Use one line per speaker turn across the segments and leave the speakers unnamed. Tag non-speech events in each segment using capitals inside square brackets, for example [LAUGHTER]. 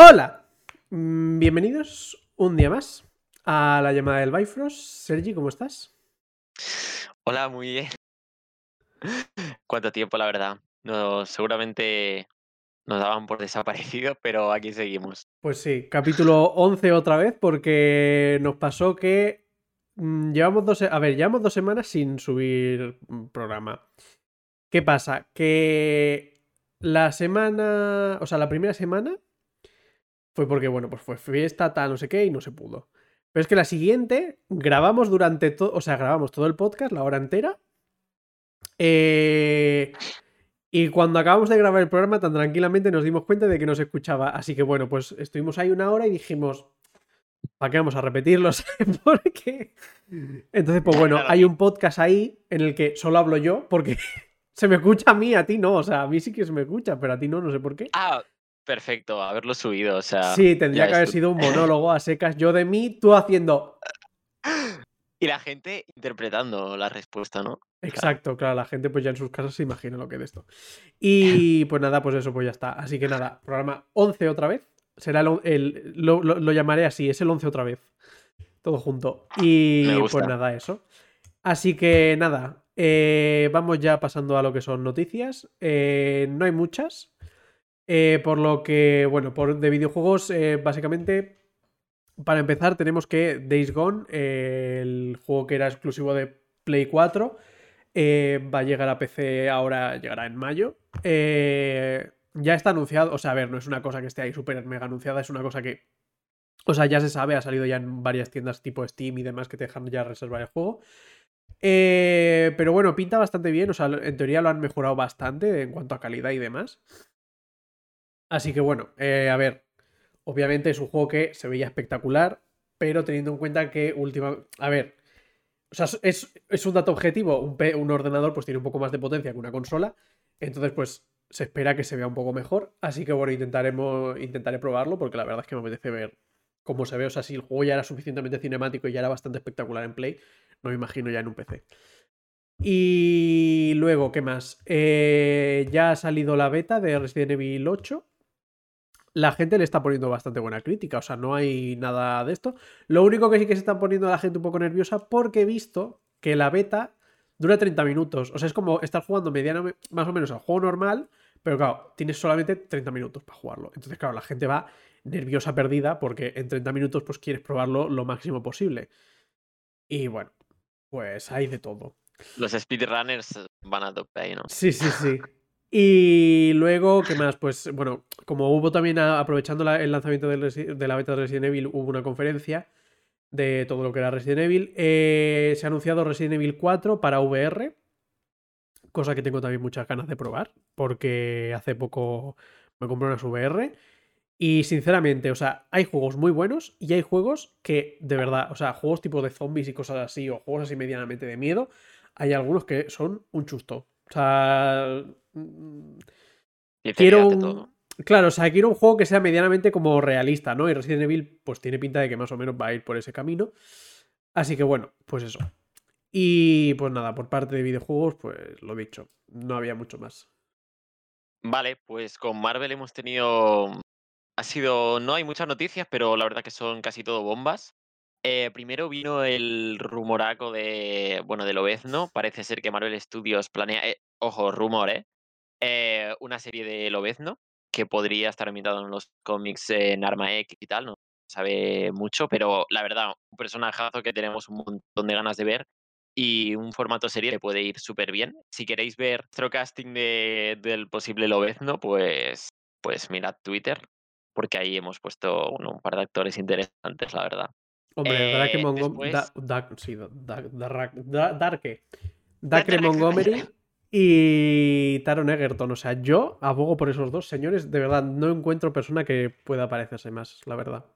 Hola, mm, bienvenidos un día más a la llamada del Bifrost. Sergi, ¿cómo estás?
Hola, muy bien. ¿Cuánto tiempo, la verdad? No, seguramente nos daban por desaparecido, [LAUGHS] pero aquí seguimos.
Pues sí, capítulo 11 otra vez, porque nos pasó que mm, llevamos dos, a ver, llevamos dos semanas sin subir mm, programa. ¿Qué pasa? Que la semana, o sea, la primera semana fue porque, bueno, pues fue fiesta, tal, no sé qué, y no se pudo. Pero es que la siguiente grabamos durante todo, o sea, grabamos todo el podcast, la hora entera. Eh, y cuando acabamos de grabar el programa, tan tranquilamente nos dimos cuenta de que no se escuchaba. Así que bueno, pues estuvimos ahí una hora y dijimos, ¿para qué vamos a repetirlo? [LAUGHS] porque... Entonces, pues bueno, hay un podcast ahí en el que solo hablo yo, porque [LAUGHS] se me escucha a mí, a ti no. O sea, a mí sí que se me escucha, pero a ti no, no sé por qué.
Ah, perfecto, haberlo subido, o sea...
Sí, tendría que haber sido un [LAUGHS] monólogo a secas, yo de mí, tú haciendo...
Y la gente interpretando la respuesta, ¿no?
Exacto, claro, la gente pues ya en sus casas se imagina lo que es esto. Y [LAUGHS] pues nada, pues eso, pues ya está. Así que nada, programa 11 otra vez. Será el, lo, llamaré así, es el 11 otra vez. Todo junto. Y pues nada, eso. Así que nada, eh, vamos ya pasando a lo que son noticias. Eh, no hay muchas. Eh, por lo que, bueno, por, de videojuegos, básicamente para empezar, tenemos que Days Gone, eh, el juego que era exclusivo de Play 4, eh, va a llegar a PC ahora, llegará en mayo. Eh, ya está anunciado, o sea, a ver, no es una cosa que esté ahí súper mega anunciada, es una cosa que, o sea, ya se sabe, ha salido ya en varias tiendas tipo Steam y demás que te dejan ya reservar el juego. pero bueno, pinta bastante bien, o sea, en teoría lo han mejorado bastante en cuanto a calidad y demás. Así que bueno, a ver, Obviamente es un juego que se veía espectacular, pero teniendo en cuenta que última... A ver, o sea, es, un dato objetivo, un, un, ordenador pues tiene un poco más de potencia que una consola, entonces pues se espera que se vea un poco mejor, así que bueno, intentaremos, intentaré probarlo porque la verdad es que me apetece ver cómo se ve, o sea, si el juego ya era suficientemente cinemático y ya era bastante espectacular en Play, no me imagino ya en un PC. Y luego, ¿qué más? Eh, ya ha salido la beta de Resident Evil 8 la gente le está poniendo bastante buena crítica, o sea, no hay nada de esto. Lo único que sí que se está poniendo a la gente un poco nerviosa porque he visto que la beta dura 30 minutos. O sea, es como estar jugando medianamente, más o menos al juego normal, pero claro, tienes solamente 30 minutos para jugarlo. Entonces, claro, la gente va nerviosa perdida porque en 30 minutos pues quieres probarlo lo máximo posible. Y bueno, pues hay de todo.
Los speedrunners van a tope ahí, ¿no?
Sí, sí, sí. Y luego, ¿qué más? Pues bueno, como hubo también, aprovechando el lanzamiento de la beta de Resident Evil, hubo una conferencia de todo lo que era Resident Evil. Eh, se ha anunciado Resident Evil 4 para VR, cosa que tengo también muchas ganas de probar, porque hace poco me compré unas VR. Y sinceramente, o sea, hay juegos muy buenos y hay juegos que, de verdad, o sea, juegos tipo de zombies y cosas así, o juegos así medianamente de miedo, hay algunos que son un chusto. O sea, quiero un... Claro, o sea, quiero un juego que sea medianamente como realista, ¿no? Y Resident Evil, pues tiene pinta de que más o menos va a ir por ese camino. Así que bueno, pues eso. Y pues nada, por parte de videojuegos, pues lo dicho, no había mucho más.
Vale, pues con Marvel hemos tenido. Ha sido. No hay muchas noticias, pero la verdad que son casi todo bombas. Eh, primero vino el rumoraco de. Bueno, de Lobezno. Parece ser que Marvel Studios planea. Eh, ojo, rumor, ¿eh? Eh, una serie de Lobezno que podría estar ambientado en los cómics en Arma X y tal, no sabe mucho, pero la verdad, un personajazo que tenemos un montón de ganas de ver y un formato serie que puede ir súper bien. Si queréis ver otro casting de, del posible Lobezno, pues, pues mirad Twitter, porque ahí hemos puesto un par de actores interesantes, la verdad.
Hombre, eh, Montgomery. Darke Montgomery y Taron Egerton. O sea, yo abogo por esos dos señores. De verdad, no encuentro persona que pueda parecerse más, la verdad.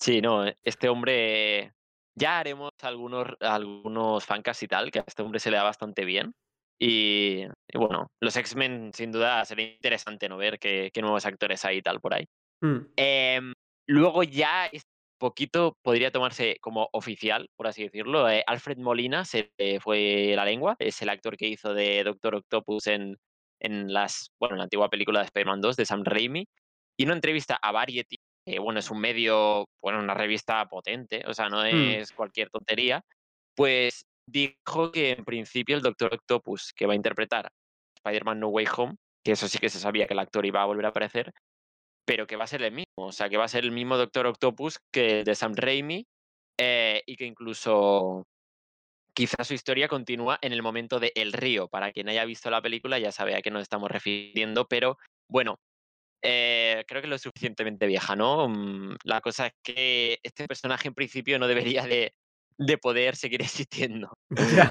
Sí, no, este hombre. Ya haremos algunos, algunos fancas y tal, que a este hombre se le da bastante bien. Y, bueno, los X-Men sin duda sería interesante no ver qué, nuevos actores hay y tal por ahí. Mm. Em, luego ya poquito podría tomarse como oficial, por así decirlo. Eh, Alfred Molina se fue la lengua, es el actor que hizo de Doctor Octopus en, en, las, bueno, en la antigua película de Spider-Man 2 de Sam Raimi. y en una entrevista a Variety, que bueno, es un medio, bueno, una revista potente, o sea, no
Mm.
es cualquier tontería, pues dijo que en principio el Doctor Octopus que va a interpretar Spider-Man No Way Home, que eso sí que se sabía que el actor iba a volver a aparecer, pero que va a ser el mismo, o sea, que va a ser el mismo Doctor Octopus que de Sam Raimi eh, y que incluso quizás su historia continúa en el momento de El Río. Para quien haya visto la película ya sabe a qué nos estamos refiriendo, pero bueno, eh, creo que es lo suficientemente vieja, ¿no? Mm, La cosa es que este personaje en principio no debería de, de poder seguir [LAUGHS] existiendo.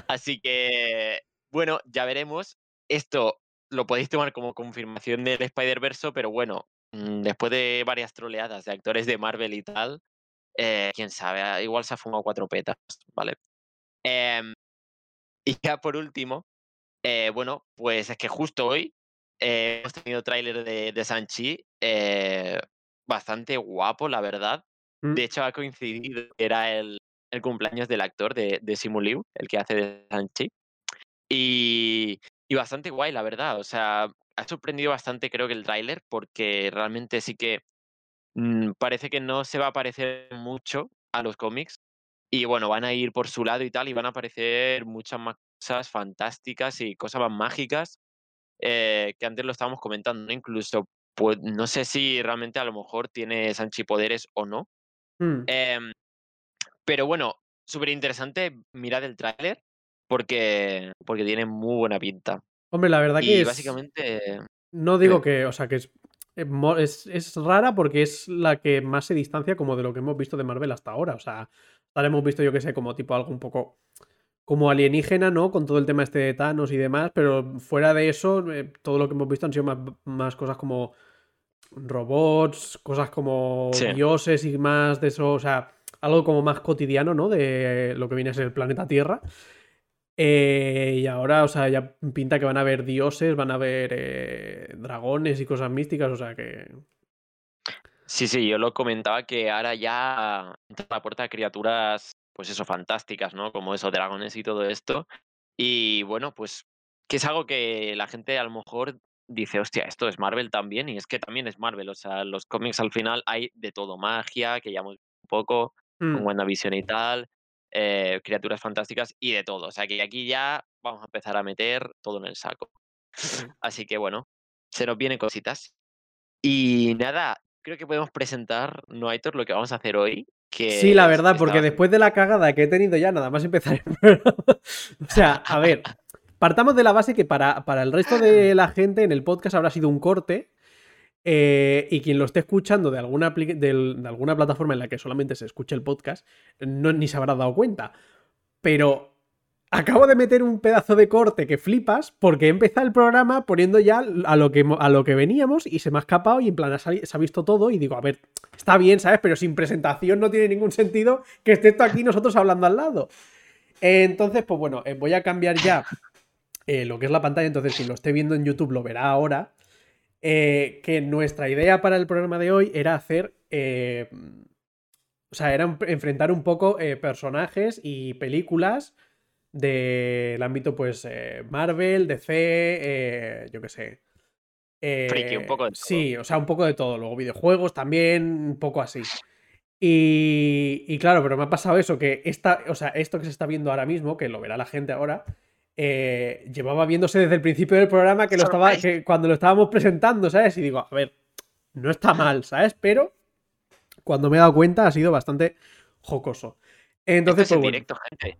Así que, bueno, ya veremos. Esto lo podéis tomar como confirmación del Spider-Verse, pero bueno, después de varias troleadas de actores de Marvel y tal, eh, quién sabe, ah, igual se ha fumado cuatro petas, ¿vale? Em, y ya por último, eh, bueno, pues es que justo hoy eh, hemos tenido tráiler de, de Sanchi, bastante guapo, la verdad.
Mm.
De hecho, ha coincidido era el, el cumpleaños del actor de, de Simu Liu, el que hace de Sanchi. Y, y bastante guay, la verdad. O sea, ha sorprendido bastante, creo que el tráiler, porque realmente sí que mm, parece que no se va a parecer mucho a los cómics. Y bueno, van a ir por su lado y tal, y van a aparecer muchas más cosas fantásticas y cosas más mágicas eh, que antes lo estábamos comentando, ¿no? Incluso, pues no sé si realmente a lo mejor tiene Sanchi poderes o no.
Mm.
Em, pero bueno, súper interesante mirar el tráiler porque, porque tiene muy buena pinta.
Hombre, la verdad que
Y
es.
básicamente,
No digo que, o sea, que es, eh, es, es rara porque es la que más se distancia como de lo que hemos visto de Marvel hasta ahora. O sea, ahora hemos visto, yo que sé, como tipo algo un poco como alienígena, ¿no? Con todo el tema este de Thanos y demás, pero fuera de eso, eh, todo lo que hemos visto han sido más, más cosas como robots, cosas como
Sí.
dioses y más de eso, o sea, algo como más cotidiano, ¿no? De lo que viene a ser el planeta Tierra. Eh, y ahora, o sea, ya pinta que van a haber dioses, van a haber eh, dragones y cosas místicas, o sea que.
sí, sí, yo lo comentaba que ahora ya entra a la puerta criaturas, pues eso, fantásticas, ¿no? Como esos dragones y todo esto. Y bueno, pues que es algo que la gente a lo mejor dice, hostia, esto es Marvel también, y es que también es Marvel, o sea, los cómics al final hay de todo, magia, que ya hemos visto un poco, con
Mm,
WandaVision y tal, eh, criaturas fantásticas y de todo. O sea que aquí ya vamos a empezar a meter todo en el saco.
sí.
Así que bueno, se nos vienen cositas. Y nada, creo que podemos presentar, no Aitor, lo que vamos a hacer hoy. Que
Sí, la verdad, porque después de la cagada que he tenido ya, nada más empezar [LAUGHS] el programa. o sea, a ver, [LAUGHS] partamos de la base que para, para el resto [CLEARS THROAT] de la gente en el podcast habrá sido un corte. Eh, y quien lo esté escuchando de alguna, plataforma en la que solamente se escuche el podcast, no, ni se habrá dado cuenta. Pero acabo de meter un pedazo de corte que flipas porque he empezado el programa poniendo ya a lo que, a lo que veníamos y se me ha escapado y en plan se ha visto todo y digo, a ver, está bien, ¿sabes? Pero sin presentación no tiene ningún sentido que esté esto aquí nosotros hablando al lado. Entonces, pues bueno, eh, voy a cambiar ya eh, lo que es la pantalla. Entonces, quien lo esté viendo en YouTube lo verá ahora. Eh, que nuestra idea para el programa de hoy era hacer. eh, o sea, era enfrentar un poco eh, personajes y películas del ámbito, pues, eh, Marvel, DC, eh, yo qué sé.
Friki, un poco de todo.
Sí, o sea, un poco de todo. Luego videojuegos también, un poco así. Y, y claro, pero me ha pasado eso, que esta, o sea, esto que se está viendo ahora mismo, que lo verá la gente ahora, eh, llevaba viéndose desde el principio del programa que lo estaba, que cuando lo estábamos presentando, ¿sabes? Y digo, a ver, no está mal, ¿sabes? Pero cuando me he dado cuenta ha sido bastante jocoso. Entonces,
Esto es en
pues bueno.
directo, gente.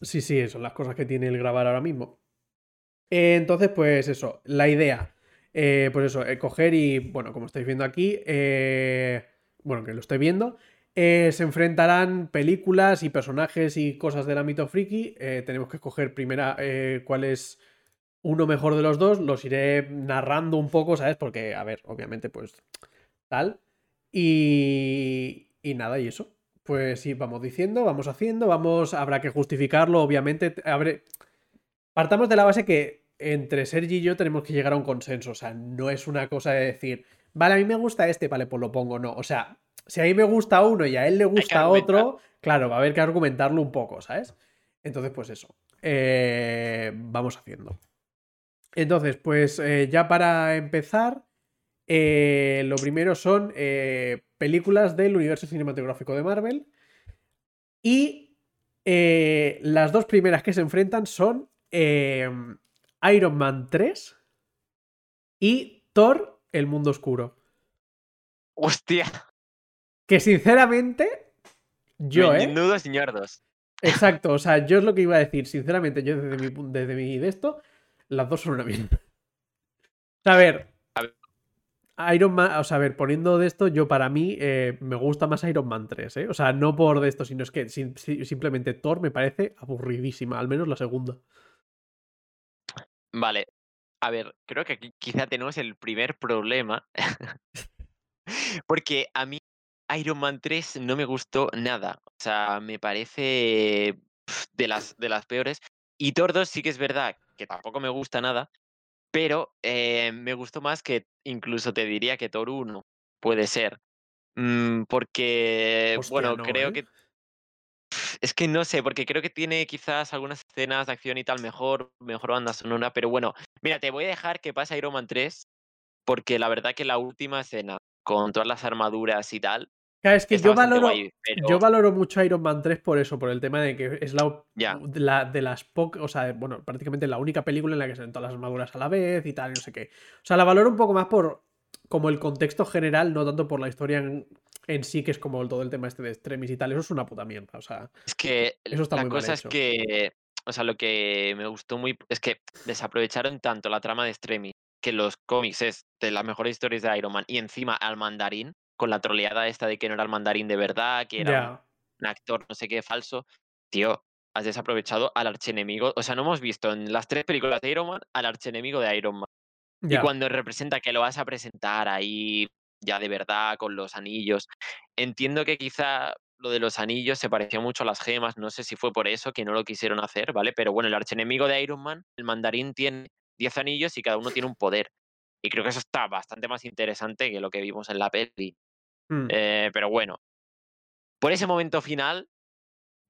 Sí, sí, son las cosas que tiene el grabar ahora mismo. Eh, Entonces, pues eso, la idea, eh, pues eso, eh, coger y, bueno, como estáis viendo aquí, bueno, que lo estoy viendo, eh, se enfrentarán películas y personajes y cosas del ámbito friki. eh, tenemos que escoger primera eh, cuál es uno mejor de los dos, los iré narrando un poco, ¿sabes? Porque, a ver, obviamente, pues tal. Y, y nada, y eso. Pues sí, vamos diciendo, vamos haciendo, vamos, habrá que justificarlo, obviamente. te- habré- Partamos de la base que entre Sergi y yo tenemos que llegar a un consenso, o sea, no es una cosa de decir, vale, a mí me gusta este, vale, pues lo pongo, no, o sea, si a mí me gusta uno y a él le gusta otro, claro, va a haber que argumentarlo un poco, ¿sabes? Entonces, pues eso, eh, vamos haciendo. Entonces, pues eh, ya para empezar, eh, lo primero son películas del universo cinematográfico de Marvel. Y las dos primeras que se enfrentan son Iron Man 3 y Thor, el mundo oscuro.
Hostia.
Que sinceramente, yo, ¿eh?
Nudos ñordos.
Exacto, o sea, yo es lo que iba a decir. Sinceramente, yo desde mi, desde mi de esto, las dos son una mierda. A ver, Iron Man, o sea, a ver, poniendo de esto, yo para mí eh, me gusta más Iron Man 3, ¿eh? O sea, no por de esto, sino es que simplemente Thor me parece aburridísima, al menos la segunda.
Vale. A ver, creo que aquí quizá tenemos el primer problema. [LAUGHS] Porque a mí Iron Man 3 no me gustó nada. O sea, me parece de las, de las peores. Y Thor 2 sí que es verdad que tampoco me gusta nada, pero eh, me gustó más que incluso te diría que Thor 1 puede ser. Mm, porque, bueno, creo
¿eh?
que... Es que no sé, porque creo que tiene quizás algunas escenas de acción y tal mejor, mejor banda sonora, pero bueno, mira, te voy a dejar que pase Iron Man 3, porque la verdad que la última escena, con todas las armaduras y tal,
Claro, es que yo valoro, yo valoro mucho Iron Man 3 por eso, por el tema de que es la, la de las pocas, o sea, bueno, prácticamente la única película en la que se ven todas las armaduras a la vez y tal, no sé qué. O sea, la valoro un poco más por como el contexto general, no tanto por la historia en, sí, que es como todo el tema este de extremis y tal. Eso es una puta mierda, o sea.
Es que eso está la cosa es que, o sea, lo que me gustó muy es que desaprovecharon tanto la trama de extremis que los cómics es de las mejores historias de Iron Man y encima al mandarín con la troleada esta de que no era el mandarín de verdad, que era un, actor no sé qué falso. Tío, has desaprovechado al archenemigo. O sea, no hemos visto en las tres películas de Iron Man al archenemigo de Iron Man. Y cuando representa que lo vas a presentar ahí ya de verdad con los anillos, entiendo que quizá lo de los anillos se pareció mucho a las gemas, no sé si fue por eso que no lo quisieron hacer, ¿vale? Pero bueno, el archenemigo de Iron Man, el mandarín tiene 10 anillos y cada uno tiene un poder. Y creo que eso está bastante más interesante que lo que vimos en la peli. Mm. Eh, pero bueno, por ese momento final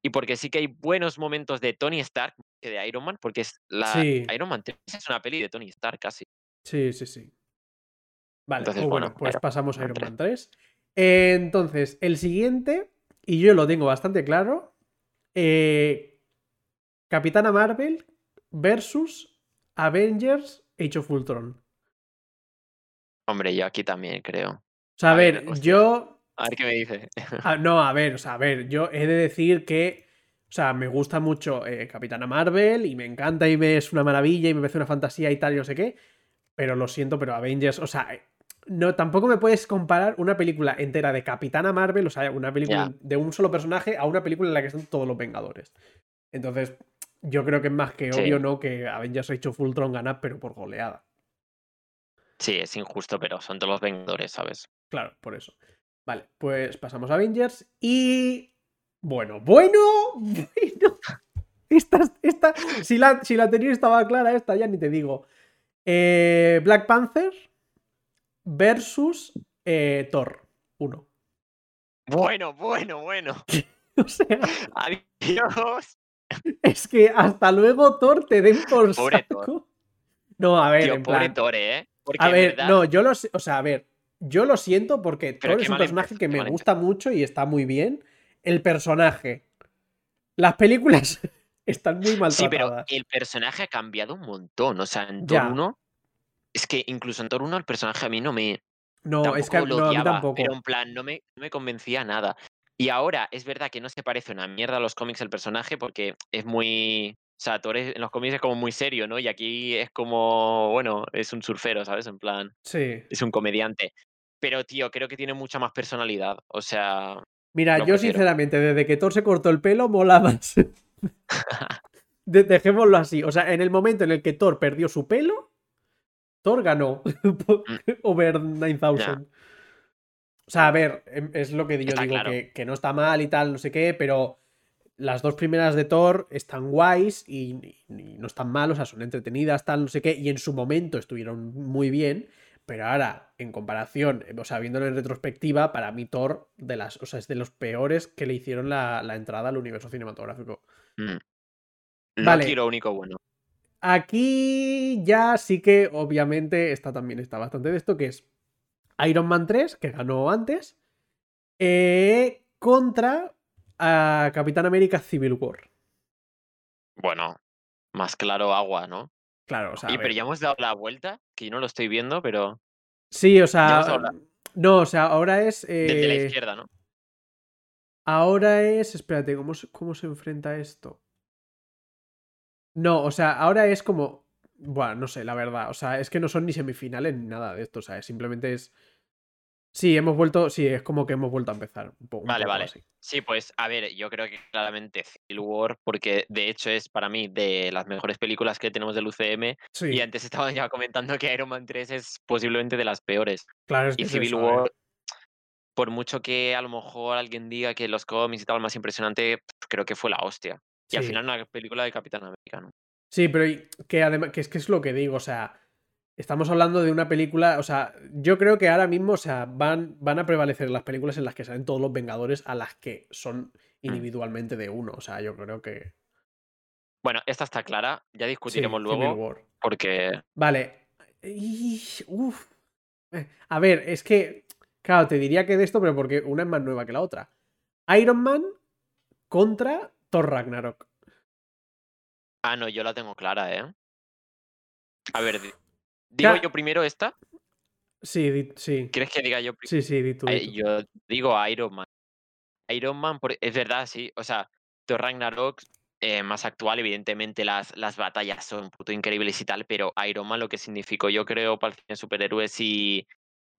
y porque sí que hay buenos momentos de Tony Stark que de Iron Man, porque es la Iron Man 3 es una peli de Tony Stark casi.
Sí, sí, sí. Vale, pues bueno, pues pasamos a Iron Man 3. entonces, el siguiente, y yo lo tengo bastante claro, eh, Capitana Marvel versus Avengers Age of Ultron.
Hombre, yo aquí también creo.
Sea, a, ver, yo.
A ver qué me dice. [LAUGHS]
Ah, no, a ver, o sea, a ver, yo he de decir que. O sea, me gusta mucho eh, Capitana Marvel y me encanta y me es una maravilla y me parece una fantasía y tal y no sé qué. Pero lo siento, pero Avengers, o sea, no, tampoco me puedes comparar una película entera de Capitana Marvel, o sea, una película de un solo personaje, a una película en la que están todos los Vengadores. Entonces, yo creo que es más que obvio, ¿no? Que Avengers ha hecho Fultron gana, pero por goleada.
Sí, es injusto, pero son todos los Vengadores, ¿sabes?
Claro, por eso. Vale, pues pasamos a Avengers y. Bueno, bueno, [LAUGHS] bueno. Esta, esta, si la, si la tenía estaba clara, esta ya ni te digo. Eh, Black Panther versus eh, Thor 1.
Bueno, bueno, bueno. [LAUGHS]
o sea.
Adiós.
Es que hasta luego Thor te den por saco. No, a ver.
en pobre Thor, ¿eh?
a ver, no, yo lo sé. O sea, a ver, yo lo siento porque Thor es un personaje que me gusta mucho y está muy bien. El personaje. Las películas [LAUGHS] están muy mal Sí, pero
el personaje ha cambiado un montón. O sea, en Thor 1. Es que incluso en Thor 1 el personaje a mí no me.
No, es que no, a mí tampoco.
Pero en plan, no me, no me convencía nada. Y ahora es verdad que no se parece una mierda a los cómics el personaje porque es muy. O sea, Thor en los cómics es como muy serio, ¿no? Y aquí es como, bueno, es un surfero, ¿sabes? En plan.
Sí.
Es un comediante. Pero, tío, creo que tiene mucha más personalidad. O sea.
Mira, yo sinceramente, desde que Thor se cortó el pelo, mola más. [LAUGHS] dejémoslo así. O sea, en el momento en el que Thor perdió su pelo, Thor ganó [LAUGHS] mm. over 9000. O sea, a ver, em, es lo que yo digo, que, no está mal y tal, no sé qué, pero las dos primeras de Thor están guays y, y, no están mal, o sea, son entretenidas, tal, no sé qué, y en su momento estuvieron muy bien. Pero ahora, en comparación, o sea, viéndolo en retrospectiva, para mí Thor de las, o sea, es de los peores que le hicieron la, entrada al universo cinematográfico.
Mm. vale. lo único bueno.
Aquí ya sí que, obviamente, está también está bastante de esto, que es Iron Man 3, que ganó antes, eh, contra a Capitán América Civil War.
Bueno, más claro agua, ¿no?
Claro, o sea.
pero ya hemos dado la vuelta, que yo no lo estoy viendo, pero
Sí, o sea. No, o sea, ahora es.
desde la
eh,
izquierda, ¿no?
Ahora es. Espérate, ¿cómo se, ¿cómo se enfrenta esto? No, o sea, ahora es como. Bueno, no sé, la verdad. O sea, es que no son ni semifinales ni nada de esto. O sea, simplemente es. Sí, hemos vuelto. Sí, es como que hemos vuelto a empezar. Un po- un
Vale,
poco
vale.
así.
Sí, pues a ver, yo creo que claramente Civil War, porque de hecho es para mí de las mejores películas que tenemos del UCM.
Sí,
Y antes estaba ya comentando que Iron Man 3 es posiblemente de las peores.
claro, es que
Y Civil
eso, ver.
War, por mucho que a lo mejor alguien diga que los cómics y tal, más impresionante, creo que fue la hostia. Y al
Sí.
final una película de Capitán América, ¿no?
Sí, pero que además, que es que es lo que digo, o sea, estamos hablando de una película, o sea, yo creo que ahora mismo, o sea, van, van a prevalecer las películas en las que salen todos los Vengadores a las que son individualmente de uno, o sea, yo creo que...
Bueno, esta está clara, ya discutiremos luego, porque
Vale. Y- uf. Eh, A ver, es que, claro, te diría que de esto, pero porque una es más nueva que la otra. Iron Man contra Thor Ragnarok.
Ah, no, yo la tengo clara, ¿eh? A ver, ¿digo yo primero esta?
Sí, sí.
¿Quieres que diga yo primero?
Sí, sí, di tú, di tú.
yo digo Iron Man. Iron Man, es verdad, sí. O sea, Thor Ragnarok, eh, más actual, evidentemente las, las batallas son puto increíbles y tal, pero Iron Man lo que significó, yo creo, para el cine de superhéroes y,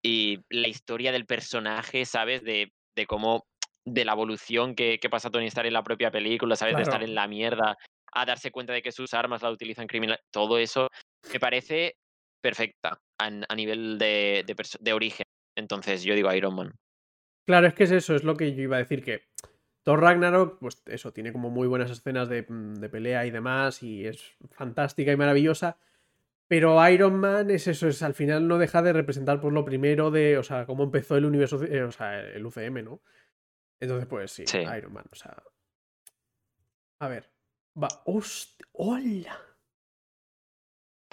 y la historia del personaje, ¿sabes? De, de cómo, de la evolución que, que pasa Tony Stark en la propia película, ¿sabes? De estar en la mierda, a darse cuenta de que sus armas la utilizan criminal, todo eso me parece perfecta a, a nivel de, de, origen. Entonces yo digo Iron Man.
Claro, es que es eso, es lo que yo iba a decir, que Thor Ragnarok, pues eso, tiene como muy buenas escenas de, mm, de pelea y demás, y es fantástica y maravillosa, pero Iron Man es eso, es al final no deja de representar pues lo primero de, o sea, cómo empezó el universo, eh, o sea, el UCM, ¿no? Entonces, pues sí,
Sí.
Iron Man, o sea... A ver, va, hostia, hola.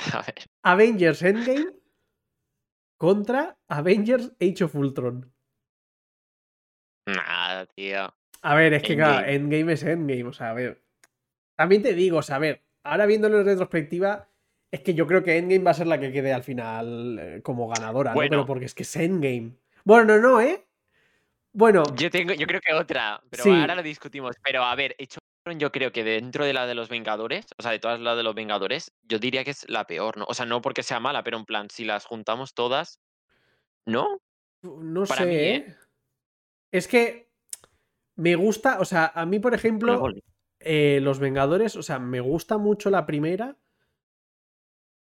[LAUGHS]
A ver.
Avengers Endgame contra Avengers Age of Ultron.
Nada, tío.
A ver, es que claro,
Endgame.
Endgame es Endgame, o sea, a ver. También te digo, o sea, a ver, ahora viéndolo en retrospectiva, es que yo creo que Endgame va a ser la que quede al final eh, como ganadora, ¿no? Pero porque es que es Endgame. Bueno, no, no, ¿eh? Bueno,
Yo tengo, yo creo que otra, pero
Sí.
ahora lo discutimos. Pero a ver, hecho yo creo que dentro de la de los Vengadores, o sea, de todas las de los Vengadores, yo diría que es la peor, ¿no? O sea, no porque sea mala, pero en plan, si las juntamos todas, ¿no?
no
para
sé,
mí,
¿eh?
¿eh?
Es que me gusta, o sea, a mí, por ejemplo, eh, Los Vengadores, o sea, me gusta mucho la primera,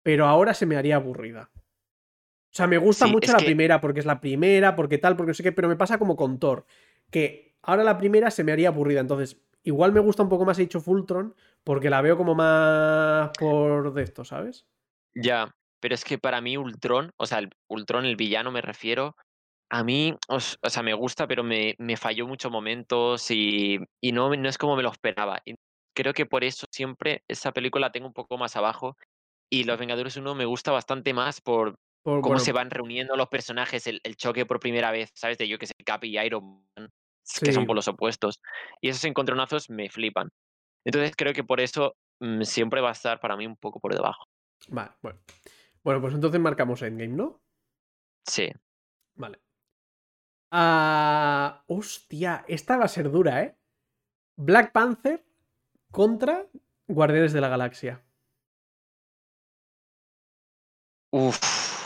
pero ahora se me haría aburrida. O sea, me gusta
Sí,
mucho la
que-
primera porque es la primera, porque tal, porque no sé qué, pero me pasa como con Thor, que ahora la primera se me haría aburrida. Entonces, igual me gusta un poco más Age of Ultron porque la veo como más por de esto, ¿sabes?
Ya, pero es que para mí Ultron, o sea, el Ultron, el villano me refiero, a mí, os- o, sea, me gusta, pero me, me falló muchos momentos y, y no, no es como me lo esperaba. Y creo que por eso siempre esa película la tengo un poco más abajo y Los Vengadores 1 me gusta bastante más por
Por,
cómo
bueno,
se van reuniendo los personajes, el, el choque por primera vez, ¿sabes? De yo que sé, Cap y Iron Man, que son por los opuestos. Y esos encontronazos me flipan. Entonces creo que por eso mm, siempre va a estar para mí un poco por debajo.
Vale, bueno. Bueno, pues entonces marcamos Endgame, ¿no?
Sí.
Vale. Ah, hostia, esta va a ser dura, ¿eh? Black Panther contra Guardianes de la Galaxia.
Uf.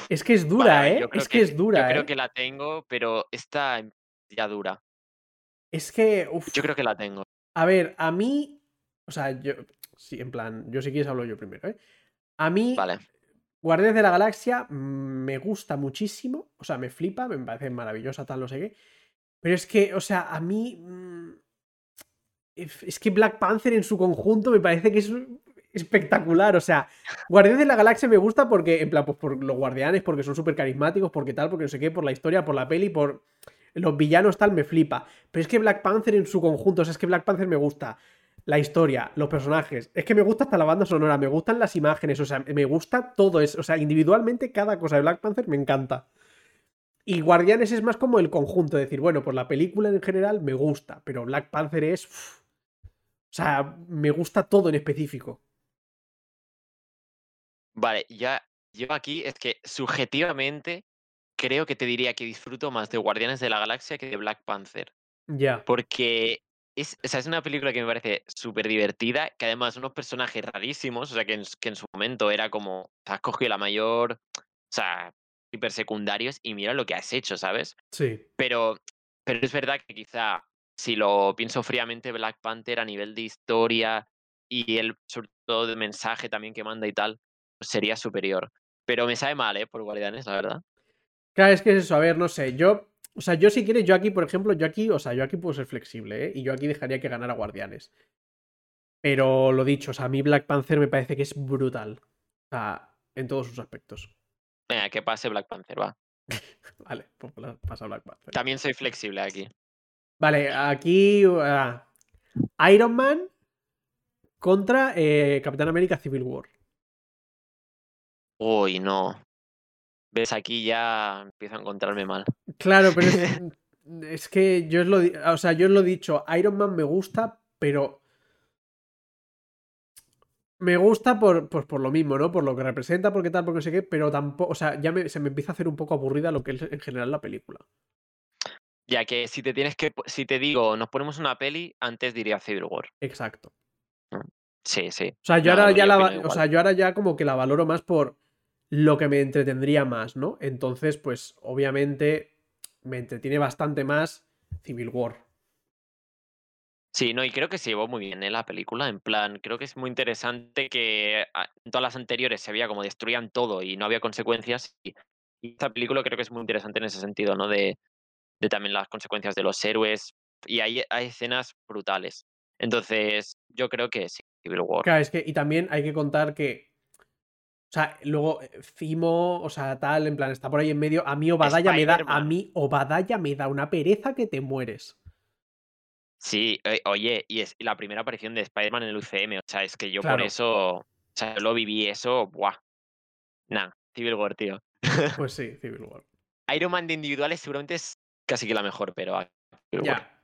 Es que es dura, ¿eh?
yo
Es que es
Yo
dura,
creo
¿eh?
que la tengo, pero esta ya dura.
Es que, uf.
Yo creo que la tengo.
A ver, a mí. O sea, yo. Sí, en plan, yo si quieres hablo yo primero, ¿eh? A mí,
Vale.
Guardianes de la Galaxia me gusta muchísimo. O sea, me flipa, me parece maravillosa, tal, no sé qué. Pero es que, o sea, a mí. mm, es es que Black Panther en su conjunto me parece que es espectacular. O sea, Guardianes de la Galaxia me gusta porque, en plan, pues por los guardianes, porque son súper carismáticos, porque tal, porque no sé qué, por la historia, por la peli, por los villanos, tal, me flipa. Pero es que Black Panther en su conjunto, o sea, es que Black Panther me gusta la historia, los personajes, es que me gusta hasta la banda sonora, me gustan las imágenes, o sea, me gusta todo eso, o sea, individualmente cada cosa de Black Panther me encanta. Y Guardianes es más como el conjunto, decir, bueno, pues la película en general me gusta, pero Black Panther es... o sea, me gusta todo en específico.
Vale, ya yo aquí es que subjetivamente creo que te diría que disfruto más de Guardianes de la Galaxia que de Black Panther.
Ya.
Porque es, o sea, es una película que me parece súper divertida, que además unos personajes rarísimos, o sea, que en, que en su momento era como, has cogido la mayor, o sea, hipersecundarios y mira lo que has hecho, ¿sabes?
Sí.
Pero, pero es verdad que quizá, si lo pienso fríamente, Black Panther a nivel de historia y el, sobre todo de mensaje también que manda y tal, pues sería superior. Pero me sabe mal, ¿eh? Por Guardianes, la verdad.
Claro, es que es eso, a ver, no sé, yo, o sea, yo si quieres, yo aquí, por ejemplo, yo aquí, o sea, yo aquí puedo ser flexible, ¿eh? Y yo aquí dejaría que ganara Guardianes. Pero lo dicho, o sea, a mí Black Panther me parece que es brutal. O sea, en todos sus aspectos.
Venga, que pase Black Panther, va. [LAUGHS]
vale, pues pasa Black Panther.
También soy flexible aquí.
Vale, aquí uh, Iron Man contra eh, Capitán América Civil War.
Uy, no. Ves, aquí ya empiezo a encontrarme mal.
Claro, pero es, [LAUGHS] que yo os lo, o sea, yo os lo he dicho, Iron Man me gusta, pero me gusta por, pues por lo mismo, ¿no? Por lo que representa, porque tal, porque no sé qué, pero tampoco, o sea, ya se me empieza a hacer un poco aburrida lo que es en general la película.
Ya que si te tienes que, si te digo, nos ponemos una peli, antes diría Civil War.
Exacto.
Mm, sí, sí.
O sea, yo ahora ya la, o sea, yo ahora ya como que la valoro más por lo que me entretendría más, ¿no? Entonces, pues obviamente me entretiene bastante más Civil War.
Sí, no, y creo que se llevó muy bien ¿eh? la película. En plan, creo que es muy interesante que ah, en todas las anteriores se veía como destruían todo y no había consecuencias. Y, esta película creo que es muy interesante en ese sentido, ¿no? De, de también las consecuencias de los héroes. Y hay, hay escenas brutales. Entonces, yo creo que sí, Civil War.
Claro, es que, y también hay que contar que o sea, luego Fimo, eh, o sea, tal, en plan, está por ahí en medio. A mí Obadaya me da. A mí Obadaya me da una pereza que te mueres.
Sí, eh, oye, y es la primera aparición de Spider-Man en el UCM. O sea, es que yo por eso. O sea, yo lo viví eso. Buah. Nah, Civil War, tío. [LAUGHS]
Pues sí, Civil War.
Iron Man de individuales seguramente es casi que la mejor, pero.
ya.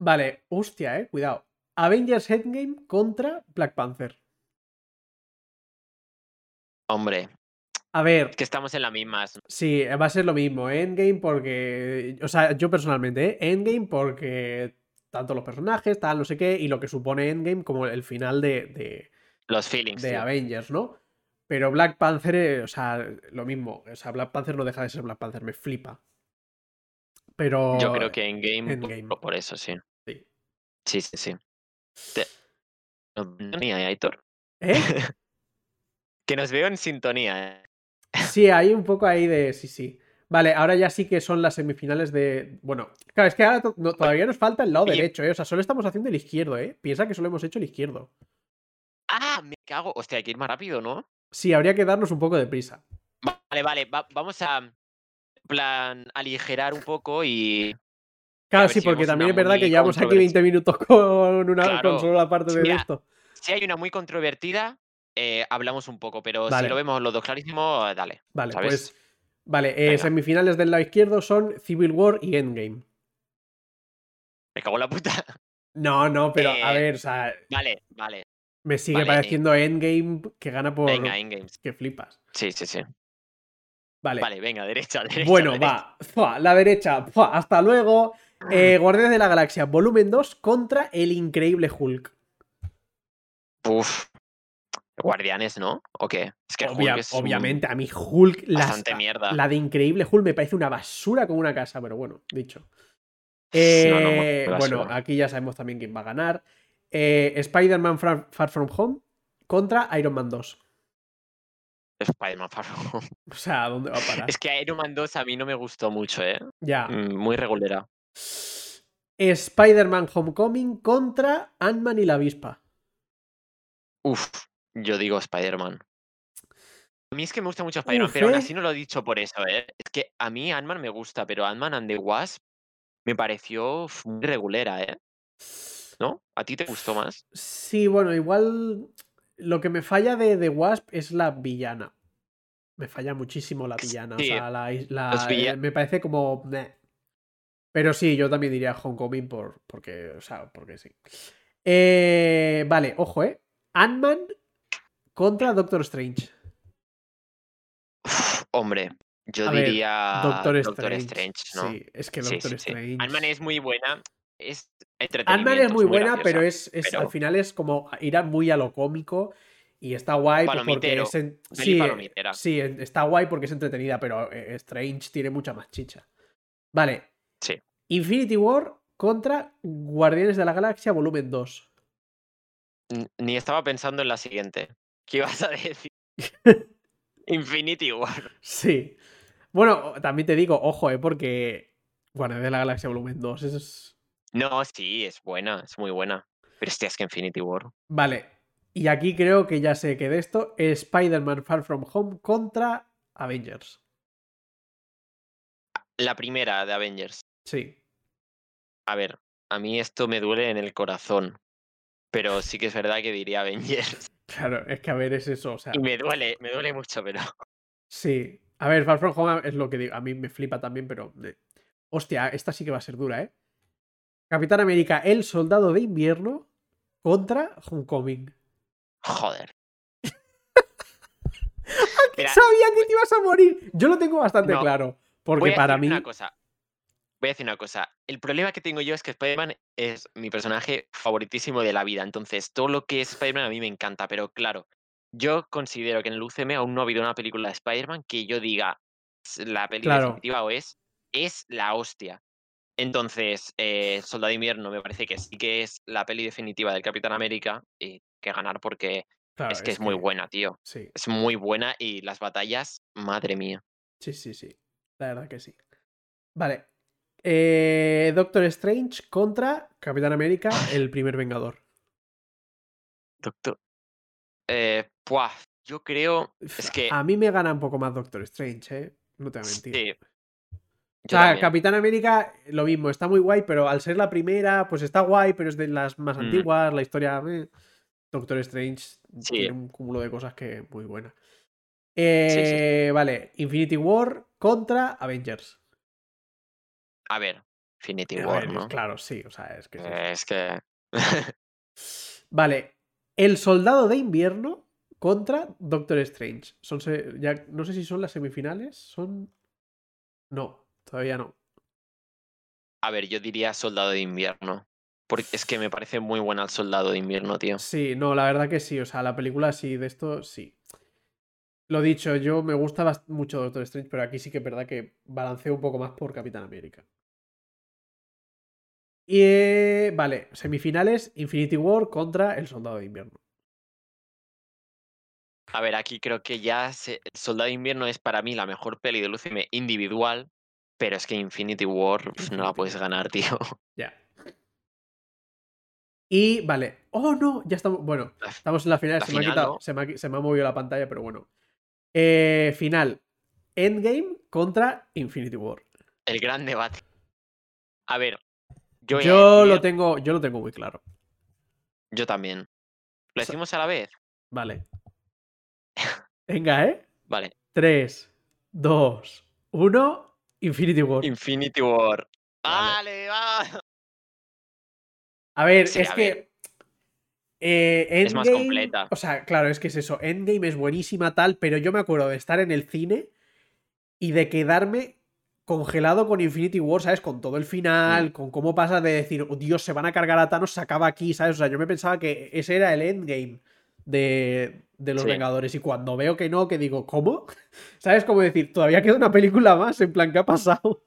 Vale, hostia, eh, cuidado. Avengers Endgame contra Black Panther.
Hombre.
A ver.
que estamos en la misma.
Sí, va a ser lo mismo. Endgame porque. O sea, yo personalmente, ¿eh? Endgame porque. Tanto los personajes, tal, no sé qué, y lo que supone Endgame como el final de.
los feelings.
De Avengers, ¿no? Pero Black Panther, eh, o sea, lo mismo. O sea, Black Panther no deja de ser Black Panther, me flipa. Pero.
Yo creo que Endgame, Endgame. Por, eso, sí.
Sí.
Sí, sí, sí. No, ni Aitor.
¿Eh? [LAUGHS]
Que nos veo en sintonía. ¿eh?
Sí, hay un poco ahí de. Sí, sí. Vale, ahora ya sí que son las semifinales de. Bueno, claro, es que ahora todavía nos falta el lado derecho, ¿eh? O sea, solo estamos haciendo el izquierdo, ¿eh? Piensa que solo hemos hecho el izquierdo.
Ah, me cago. Hostia, hay que ir más rápido, ¿no?
Sí, habría que darnos un poco de prisa.
Vale, vale. vamos a. plan, aligerar un poco y.
Claro, sí, porque también es verdad que llevamos aquí 20 minutos con una con solo la parte de esto.
Si hay una muy controvertida, eh, hablamos un poco, pero si lo vemos los dos clarísimos, dale.
Vale, pues. Vale, eh, semifinales del lado izquierdo son Civil War y Endgame.
Me cago en la puta. [LAUGHS]
No, no, pero a eh, ver, o sea.
Vale, vale.
Me sigue pareciendo Endgame que gana por.
Venga, Endgame.
Que flipas.
Sí, sí, sí.
Vale.
Vale, venga, derecha, [LAUGHS] derecha.
Bueno, va. la derecha. hasta luego. Eh, Guardianes de la Galaxia, volumen 2 contra el increíble Hulk.
Uf. Guardianes, ¿no? ¿O qué?
Es que obviamente, a mí Hulk,
bastante mierda.
la de Increíble Hulk me parece una basura como una casa, pero bueno, dicho. Eh, bueno, aquí ya sabemos también quién va a ganar. Eh, Spider-Man Far From Home contra Iron Man 2.
Spider-Man Far From Home. [LAUGHS]
O sea, ¿dónde va a parar?
Es que Iron Man 2 a mí no me gustó mucho, ¿eh?
Ya.
Mm, muy regulera.
Spider-Man Homecoming contra Ant-Man y la avispa.
Uf, yo digo Spider-Man. A mí es que me gusta mucho Spider-Man, pero aún ¿eh? así no lo he dicho por eso, ¿eh? Es que a mí Ant-Man me gusta, pero Ant-Man and the Wasp me pareció muy regulera, ¿eh? ¿No? ¿A ti te gustó más?
Sí, bueno, igual lo que me falla de The Wasp es la villana. Me falla muchísimo la villana.
Sí,
o sea, la, la- eh, me parece como. meh. Pero sí, yo también diría Homecoming por, porque, o sea, porque sí. Eh, vale, ojo, ¿eh? Ant-Man contra Doctor Strange.
Uf, hombre, yo
A ver,
diría
Doctor,
Doctor
Strange.
Strange, ¿no?
Sí, es que Doctor
sí, sí.
Strange.
Ant-Man es muy buena. Es
Ant-Man es muy buena,
graciosa.
pero es, es-
pero-
al final es como ir muy a lo cómico y está guay pues, porque es en- sí, sí, está guay porque es entretenida, pero eh, Strange tiene mucha más chicha. Vale.
Sí.
Infinity War contra Guardianes de la Galaxia volumen 2.
N- Ni estaba pensando en la siguiente. ¿Qué ibas a decir? [LAUGHS] Infinity War.
Sí. Bueno, también te digo, ojo, eh, porque Guardianes de la Galaxia volumen 2 es
No, sí, es buena, es muy buena. Pero hostia, es que Infinity War.
Vale. Y aquí creo que ya sé que de esto Spider-Man Far From Home contra Avengers.
La primera de Avengers.
Sí.
A ver, a mí esto me duele en el corazón. Pero sí que es verdad que diría Avengers. [LAUGHS]
Claro, es que a ver, es eso. O sea,
Y me duele, me duele mucho, pero.
sí. A ver, Far From Home es lo que digo. A mí me flipa también, pero. Hostia, esta sí que va a ser dura, ¿eh? Capitán América, el soldado de invierno contra Homecoming.
Joder. [LAUGHS] Mira,
Sabía que te ibas a morir. Yo lo tengo bastante
No,
claro.
voy
Porque
a
para
decir
mí.
una cosa. Voy a decir una cosa. El problema que tengo yo es que Spider-Man es mi personaje favoritísimo de la vida. Entonces, todo lo que es Spider-Man a mí me encanta. Pero claro, yo considero que en el UCM aún no ha habido una película de Spider-Man que yo diga "S- la peli
Claro.
definitiva o es, es la hostia. Entonces, eh, Soldado de Invierno me parece que sí que es la peli definitiva del Capitán América y que ganar porque
Claro,
es que es muy buena, tío.
Sí,
Es muy buena y las batallas, madre mía.
sí, sí, sí. La verdad que sí. Vale. Eh, Doctor Strange contra Capitán América, el primer Vengador.
Doctor. Eh, puah, yo creo. Es que.
A mí me gana un poco más Doctor Strange, ¿eh? No te voy a mentir.
sí,
O sea,
también.
Capitán América, lo mismo, está muy guay, pero al ser la primera, pues está guay, pero es de las más
Mm.
antiguas, la historia. eh. Doctor Strange
Sí.
tiene un cúmulo de cosas que muy buena.
sí.
Eh, Vale, Infinity War contra Avengers.
A ver, Infinity
A
War,
ver,
¿no?
Claro, sí, o sea, es que sí.
Eh, es que. [LAUGHS]
Vale, El Soldado de Invierno contra Doctor Strange. Son se- ya, no sé si son las semifinales, son... No, todavía no.
A ver, yo diría Soldado de Invierno. Porque es que me parece muy buena el Soldado de Invierno, tío.
Sí, no, la verdad que sí, o sea, la película sí, de esto sí. Lo dicho, yo me gusta mucho Doctor Strange, pero aquí sí que es verdad que balanceo un poco más por Capitán América. Y eh, vale, semifinales, Infinity War contra El Soldado de Invierno.
A ver, aquí creo que ya se- Soldado de Invierno es para mí la mejor peli del UCM individual. Pero es que Infinity War no la puedes ganar, [LAUGHS] tío.
Ya. Y vale. Oh, no, ya estamos. Bueno, estamos en la final.
la
se, me ha quitado-
¿no?
se, me ha, qui- se me ha movido la pantalla, pero bueno. Eh, final. Endgame contra Infinity War.
El gran debate. A ver, yo,
lo tengo, yo lo tengo muy claro.
Yo también. ¿Lo decimos a la vez?
Vale. [LAUGHS] Venga, ¿eh?
Vale.
3, 2, 1. Infinity War.
Infinity War.
Vale.
¡Vale, va!
A ver,
Sí,
es
a
que.
ver.
eh,
Es más completa.
O sea, claro, es que es eso. Endgame es buenísima, tal, pero yo me acuerdo de estar en el cine y de quedarme congelado con Infinity War, ¿sabes? Con todo el final, con cómo pasa de decir, oh, Dios, se van a cargar a Thanos, se acaba aquí, ¿sabes? O sea, yo me pensaba que ese era el endgame de, de los
Sí.
Vengadores y cuando veo que no, que digo, ¿cómo? [LAUGHS] ¿Sabes? Como decir, todavía queda una película más, en plan, ¿qué ha pasado?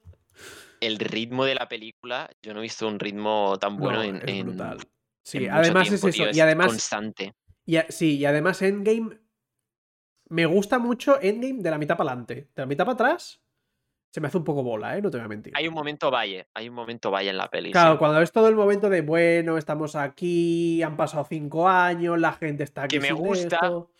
El ritmo de la película, yo no he visto un ritmo tan bueno
No,
en,
es
en-
brutal. Sí,
en
además
tiempo,
es eso.
tío,
y además,
constante.
y a- sí, y además Endgame. Me gusta mucho Endgame de la mitad para adelante. De la mitad para atrás. Se me hace un poco bola, ¿eh? No te voy a mentir.
Hay un momento valle, hay un momento valle en la peli.
Claro,
sí.
cuando es todo el momento de bueno, estamos aquí, han pasado cinco años, la gente está aquí.
Que me gusta.
esto.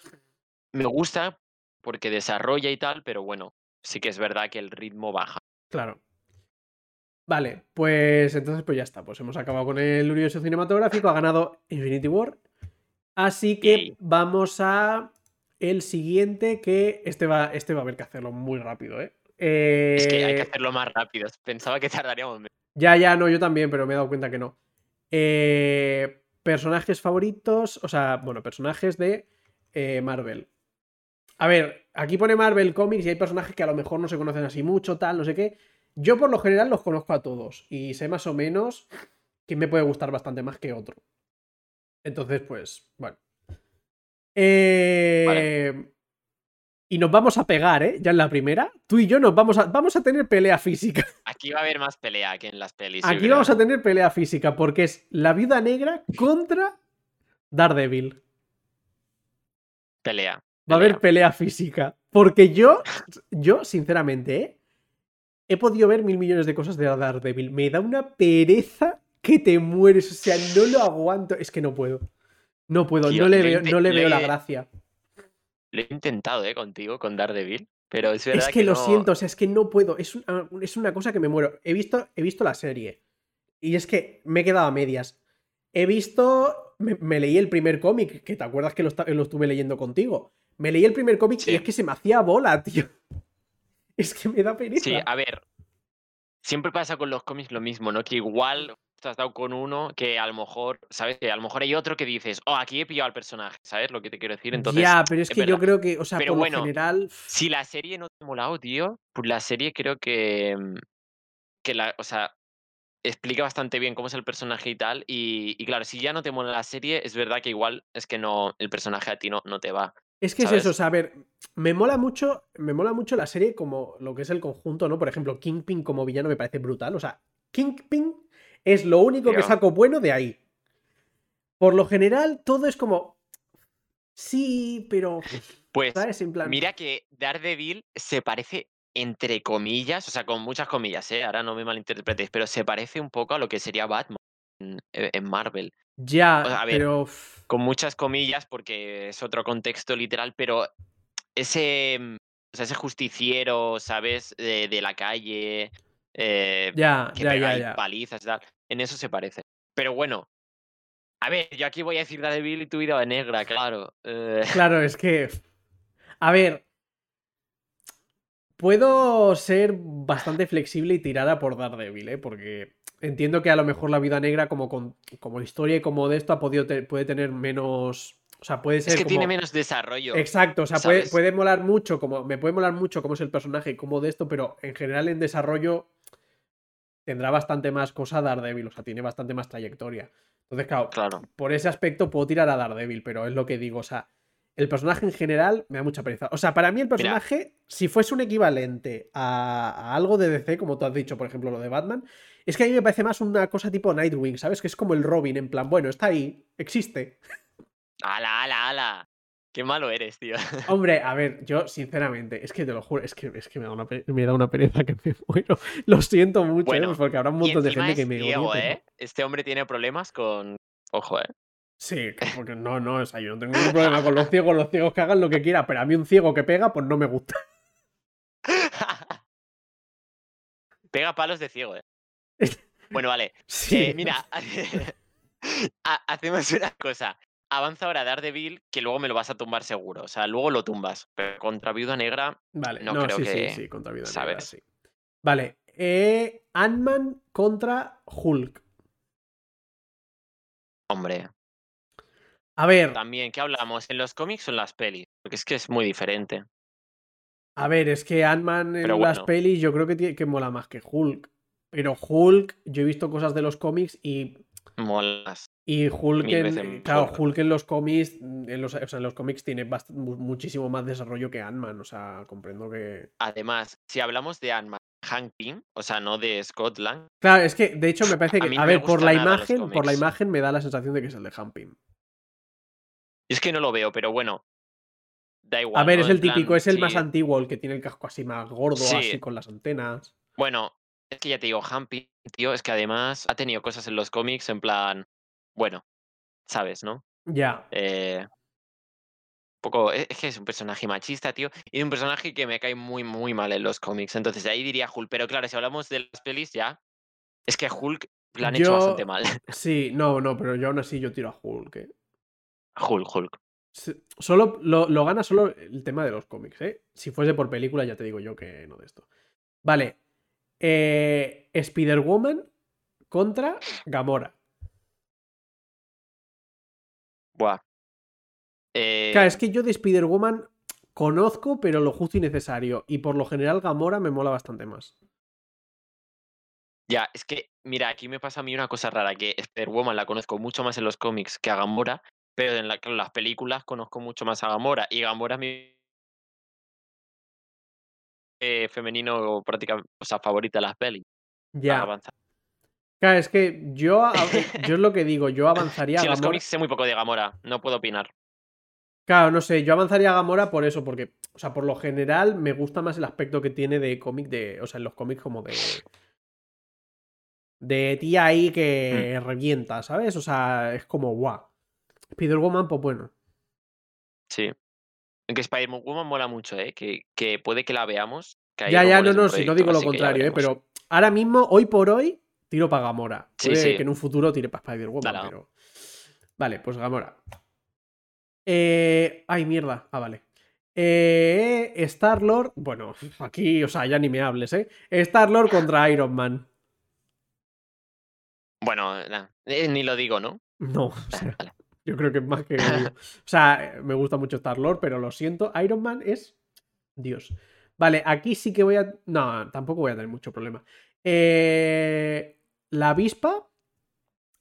Me gusta porque desarrolla y tal, pero bueno, sí que es verdad que el ritmo baja.
Claro. Vale, pues entonces pues ya está. Pues hemos acabado con el universo cinematográfico. Ha ganado Infinity War. Así que
Yay.
vamos a el siguiente que este va, este va a haber que hacerlo muy rápido, ¿eh?
Es que hay que
Eh,
hacerlo más rápido. [LAUGHS] Pensaba que tardaríamos.
Ya, ya, no, yo también, pero me he dado cuenta que no. Eh, personajes favoritos, o sea, bueno, personajes de eh, Marvel. A ver, aquí pone Marvel Comics y hay personajes que a lo mejor no se conocen así mucho, tal, no sé qué. Yo por lo general los conozco a todos y sé más o menos quién me puede gustar bastante más que otro. Entonces, pues, bueno. Eh, Y nos vamos a pegar, ¿eh? Ya en la primera. Tú y yo nos vamos a, vamos a tener pelea física. [LAUGHS]
Aquí va a haber más pelea que en las pelis.
Aquí vamos a tener pelea física porque es la viuda negra contra Daredevil.
Pelea.
Va a haber
pelea.
física. Porque yo, yo, sinceramente, ¿eh? he podido ver mil millones de cosas de Daredevil. Me da una pereza que te mueres. O sea, no lo aguanto. Es que no puedo. No puedo.
Tío,
no le veo, no le veo la gracia.
Lo he intentado, ¿eh? Contigo, con Daredevil. Pero es verdad
Es que, lo
no-
siento, o sea, es que no puedo. Es una, es una cosa que me muero. He visto, he visto la serie. Y es que me he quedado a medias. He visto. Me, me leí el primer cómic, que te acuerdas que lo, estuve leyendo contigo. Me leí el primer cómic
Sí.
y es que se me hacía bola, [LAUGHS] tío. Es que me da pereza.
Sí, a ver. Siempre pasa con los cómics lo mismo, ¿no? Que igual te has dado con uno que a lo mejor, ¿sabes? Que a lo mejor hay otro que dices, oh, aquí he pillado al personaje, ¿sabes lo que te quiero decir? Entonces,
ya, pero es
es
que yo creo que, o sea,
Pero
por
bueno,
lo general.
si la serie no te ha molado, tío, pues la serie creo que. mm, que la, o sea, explica bastante bien cómo es el personaje y tal. Y, y claro, si ya no te mola la serie, es verdad que igual es que no, el personaje a ti no, no te va.
Es que es eso, o sea, a ver, me mola mucho, me mola mucho la serie como lo que es el conjunto, ¿no? Por ejemplo, Kingpin como villano me parece brutal. O sea, Kingpin es lo único que saco bueno de ahí. Por lo general, todo es como. Sí, pero.
Pues
¿Sabes? En plan.
Mira que Daredevil se parece, entre comillas, o sea, con muchas comillas, ¿eh? Ahora no me malinterpretéis, pero se parece un poco a lo que sería Batman en, en Marvel.
Ya,
o sea, a ver,
pero.
Con muchas comillas, porque es otro contexto literal, pero ese, o sea, ese justiciero, ¿sabes? De, de la calle, eh,
Ya,
que
ya,
pega
ya,
palizas y tal, en eso se parece. Pero bueno, a ver, yo aquí voy a decir Daredevil y tu vida negra, claro. eh,
Claro, es que. A ver. Puedo ser bastante flexible y tirar a por Daredevil, ¿eh? Porque entiendo que a lo mejor la vida negra, como, con- como historia y como de esto, ha podido te- puede tener menos. O sea, puede ser
es que
como.
tiene menos desarrollo.
Exacto, o sea, puede, puede molar mucho, como. Me puede molar mucho cómo es el personaje y cómo de esto, pero en general en desarrollo tendrá bastante más cosa Daredevil, o sea, tiene bastante más trayectoria. Entonces, claro,
Claro.
por ese aspecto puedo tirar a Daredevil, pero es lo que digo, o sea, el personaje en general me da mucha pereza. O sea, para mí el personaje, si fuese un equivalente a, a algo de DC, como tú has dicho, por ejemplo, lo de Batman, es que a mí me parece más una cosa tipo Nightwing, ¿sabes? Que es como el Robin, en plan, bueno, está ahí, existe.
¡Hala, ala, ala! Qué malo eres, tío. [LAUGHS]
Hombre, a ver, yo sinceramente, es que te lo juro, es que, es que me, da una, me da una pereza que me [LAUGHS] muero. Lo siento mucho, ¿eh?
Bueno,
Pues porque habrá un montón de gente que me
ciego, ¿eh? Este hombre tiene problemas con... Ojo, ¿eh?
Sí, que- porque no, no, o sea, yo no tengo ningún problema con los ciegos, los ciegos que hagan lo que quieran, pero a mí un ciego que pega, pues no me gusta. [LAUGHS]
Pega palos de ciego, ¿eh? Bueno, vale.
Sí.
Eh, mira, ha- hacemos una cosa. Avanza ahora Daredevil, que luego me lo vas a tumbar seguro. O sea, luego lo tumbas. Pero contra Viuda Negra,
Vale,
no
no,
creo
sí, sí,
que-
sí, contra negra,
¿sabes?
sí. Vale, eh, Ant-Man contra Hulk.
hombre.
A ver,
También, ¿qué hablamos? ¿En los cómics o en las pelis? Porque es que es muy diferente.
a ver, es que Ant-Man en las pelis yo creo que, tiene, que mola más que Hulk. Pero Hulk, yo he visto cosas de los cómics y,
Molas.
y Hulk,
Mil
en,
veces
claro,
Hulk.
Hulk en los cómics, en los, o sea, en los cómics tiene muchísimo más desarrollo que Ant-Man. O sea, comprendo que...
Además, si hablamos de Ant-Man, Hank Pym, o sea, no de Scotland,
Claro, es que de hecho me parece que, a,
no
ver, por la imagen, por la imagen me da la sensación de que es el de Hampim.
es que no lo veo, pero bueno. Da igual.
A ver,
¿no?
es el típico,
plan,
es el más antiguo, el que tiene el casco así más gordo,
Sí.
así con las antenas.
Bueno, es que ya te digo, Hank Pym, tío, es que además ha tenido cosas en los cómics en plan. Bueno, sabes, ¿no?
Ya.
Eh, un poco. Es es que es un personaje machista, tío. Y un personaje que me cae muy, muy mal en los cómics. Entonces ahí diría Hulk. Pero claro, si hablamos de las pelis, ya. Es que Hulk lo han hecho bastante mal. [LAUGHS]
Sí, no, no, pero yo aún así yo tiro a Hulk. ¿eh?
Hulk, Hulk.
Solo lo, lo gana solo el tema de los cómics, ¿eh? Si fuese por película, ya te digo yo que no de esto. Vale. Eh, Spider-Woman contra Gamora.
Buah. Eh,
Claro, es que yo de Spider-Woman conozco, pero lo justo y necesario. Y por lo general, Gamora me mola bastante más.
Ya, es que, mira, aquí me pasa a mí una cosa rara, que Spider-Woman la conozco mucho más en los cómics que a Gamora, pero en la- las películas conozco mucho más a Gamora, y Gamora es mi eh, femenino prácticamente, o sea, favorita de las pelis.
Ya. Claro, es que yo, a- [LAUGHS] yo es lo que digo, yo avanzaría a
Sí, en los
Gamora.
cómics sé muy poco de Gamora, no puedo opinar.
Claro, no sé, yo avanzaría a Gamora por eso, porque, o sea, por lo general me gusta más el aspecto que tiene de cómic de, o sea, en los cómics como de... De tía ahí que
Mm.
revienta, ¿sabes? O sea, es como guau. Spider-Woman, pues bueno.
Sí. Aunque Spider-Woman mola mucho, ¿eh? Que, que puede que la veamos. que
Ya, ya, no, no, si no digo lo contrario, ¿eh? Pero ahora mismo, hoy por hoy, tiro para Gamora.
Sí,
Puede
sí.
que en un futuro tire para Spider-Woman, pero... Vale, pues Gamora. Eh... Ay, mierda. Ah, vale. Eh... Star-Lord... Bueno, [LAUGHS] aquí, o sea, ya ni me hables, ¿eh? Star-Lord contra Iron Man.
Bueno, nah, eh, ni lo digo, ¿no?
No, o [LAUGHS] sea,
vale.
Yo creo que es más que... [LAUGHS] O sea, me gusta mucho Star-Lord, pero lo siento, Iron Man es... Dios. Vale, aquí sí que voy a... No, tampoco voy a tener mucho problema. Eh... La avispa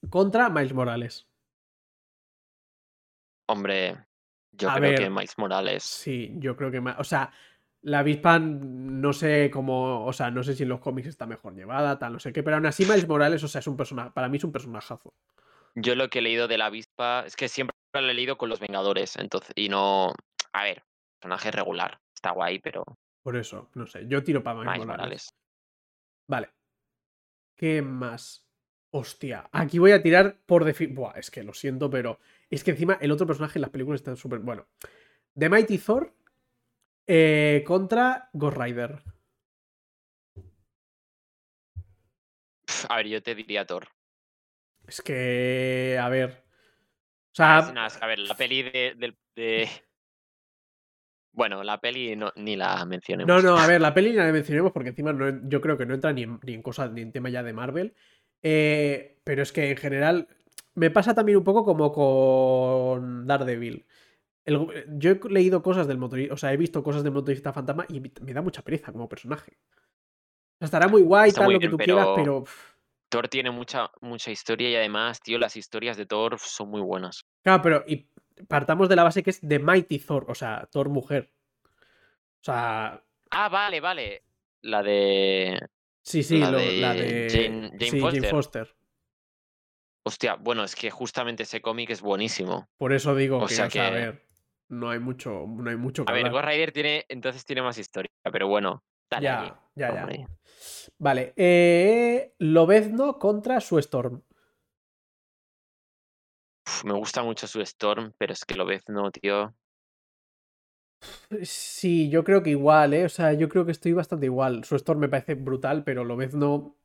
contra Miles Morales.
Hombre, yo
A
creo que Miles Morales.
Sí, yo creo que... O sea, la avispa no sé cómo... O sea, no sé si en los cómics está mejor llevada, tal, no sé qué, pero aún así Miles Morales, o sea, es un personaje... Para mí es un personajazo.
Yo lo que he leído de la avispa es que siempre lo he leído con los Vengadores, entonces, y no. A ver, personaje regular. Está guay, pero
Por eso, no sé, yo tiro para Miles Morales.
Morales.
Vale. ¿Qué más? Hostia, aquí voy a tirar por definición. Buah, es que lo siento, pero es que encima el otro personaje en las películas está súper. Bueno. The Mighty Thor eh, contra Ghost Rider.
A ver, yo te diría Thor.
Es que. A ver. O sea,
es que, a ver, la peli de, [LAUGHS] Bueno, la peli no, ni la mencionemos.
No, no, a ver, la [LAUGHS] peli ni la mencionemos porque encima no, yo creo que no entra ni en, ni en cosas, ni en tema ya de Marvel. Eh, pero es que en general me pasa también un poco como con Daredevil. El- yo he leído cosas del motorista, o sea, he visto cosas del motorista fantasma y me- da mucha pereza como personaje. O sea, estará muy guay,
Está
tal,
muy
lo que
bien,
tú quieras,
pero- Thor tiene mucha, mucha historia y además, tío, las historias de Thor son muy buenas.
Claro, pero y partamos de la base que es The Mighty Thor, o sea, Thor mujer. O sea,
Ah, vale, vale. La de.
sí, sí,
La
lo-
de
la de...
Jane- Jane
sí, Jane
Foster.
Foster.
Hostia, bueno, es que justamente ese cómic es buenísimo.
Por eso digo
O
que,
sea
a ver, no hay mucho, no hay mucho que
A ver. Ghost Rider tiene, entonces tiene más historia, pero bueno, dale
Ya,
allí,
ya, ya. Vale, eh, Lobezno contra su Storm.
Uf, me gusta mucho su Storm, pero es que lo ves, no, tío.
Sí, yo creo que igual, ¿eh? O sea, yo creo que estoy bastante igual. Su Storm me parece brutal, pero Lobezno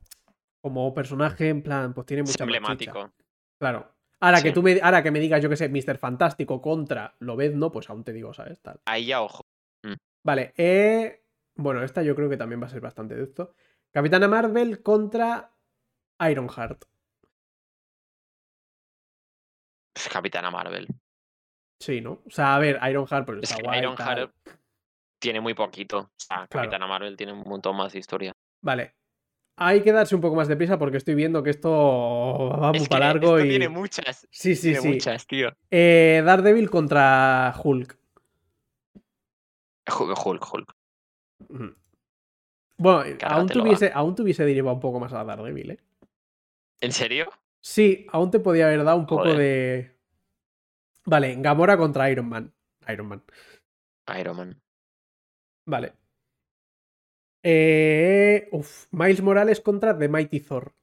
como personaje, en plan, pues tiene
Es
mucha chicha.
emblemático.
Claro. Ahora que tú me, ahora que me digas, yo que sé, Mr. Fantástico contra Lobezno, pues aún te digo, ¿sabes? Tal.
Ahí ya, ojo.
Vale, eh, bueno, esta yo creo que también va a ser bastante de esto. Capitana Marvel contra Ironheart.
Capitana Marvel.
Sí, ¿no? O sea, a ver, Ironheart pues
Es
está
que
guay.
Ironheart
tal.
tiene muy poquito. O sea,
Claro.
Capitana Marvel tiene un montón más de historia.
Vale. Hay que darse un poco más de prisa porque estoy viendo que esto va muy
Es que
para largo
esto
y.
tiene muchas.
Sí, sí,
tiene
sí.
muchas, tío.
Eh, Daredevil contra Hulk.
Hulk, Hulk, Hulk.
Bueno, aún
Cárgatelo, va.
tuviese, aún tuviese derivado un poco más a Daredevil, ¿eh?
¿En serio?
Sí, aún te podía haber dado un poco de. Vale, Gamora contra Iron Man. Iron Man.
Iron Man.
Vale. Eh, uf, Miles Morales contra The Mighty Thor.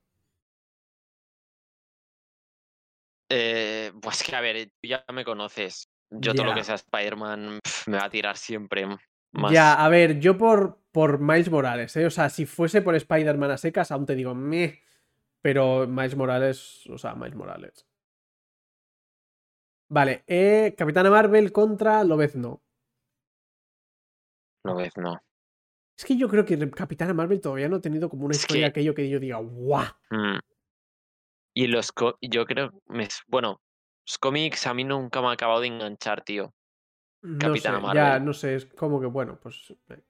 Eh, pues que a ver, tú ya me conoces. Yo todo lo que sea Spider-Man me va a tirar siempre más.
Ya, a ver, yo por, por Miles Morales, ¿eh? O sea, si fuese por Spider-Man a secas, aún te digo, meh. Pero Miles Morales, o sea, Miles Morales. Vale, eh, Capitana Marvel contra Lobezno.
Lobezno.
Es que yo creo que Capitana Marvel todavía no ha tenido como una
Es
historia
que-
aquello que yo diga, ¡guau!
Mm. Y los. co- Yo creo. me Bueno, los cómics a mí nunca me ha acabado de enganchar, tío.
No
Capitana
sé, ya no sé, es como que bueno, pues. eh.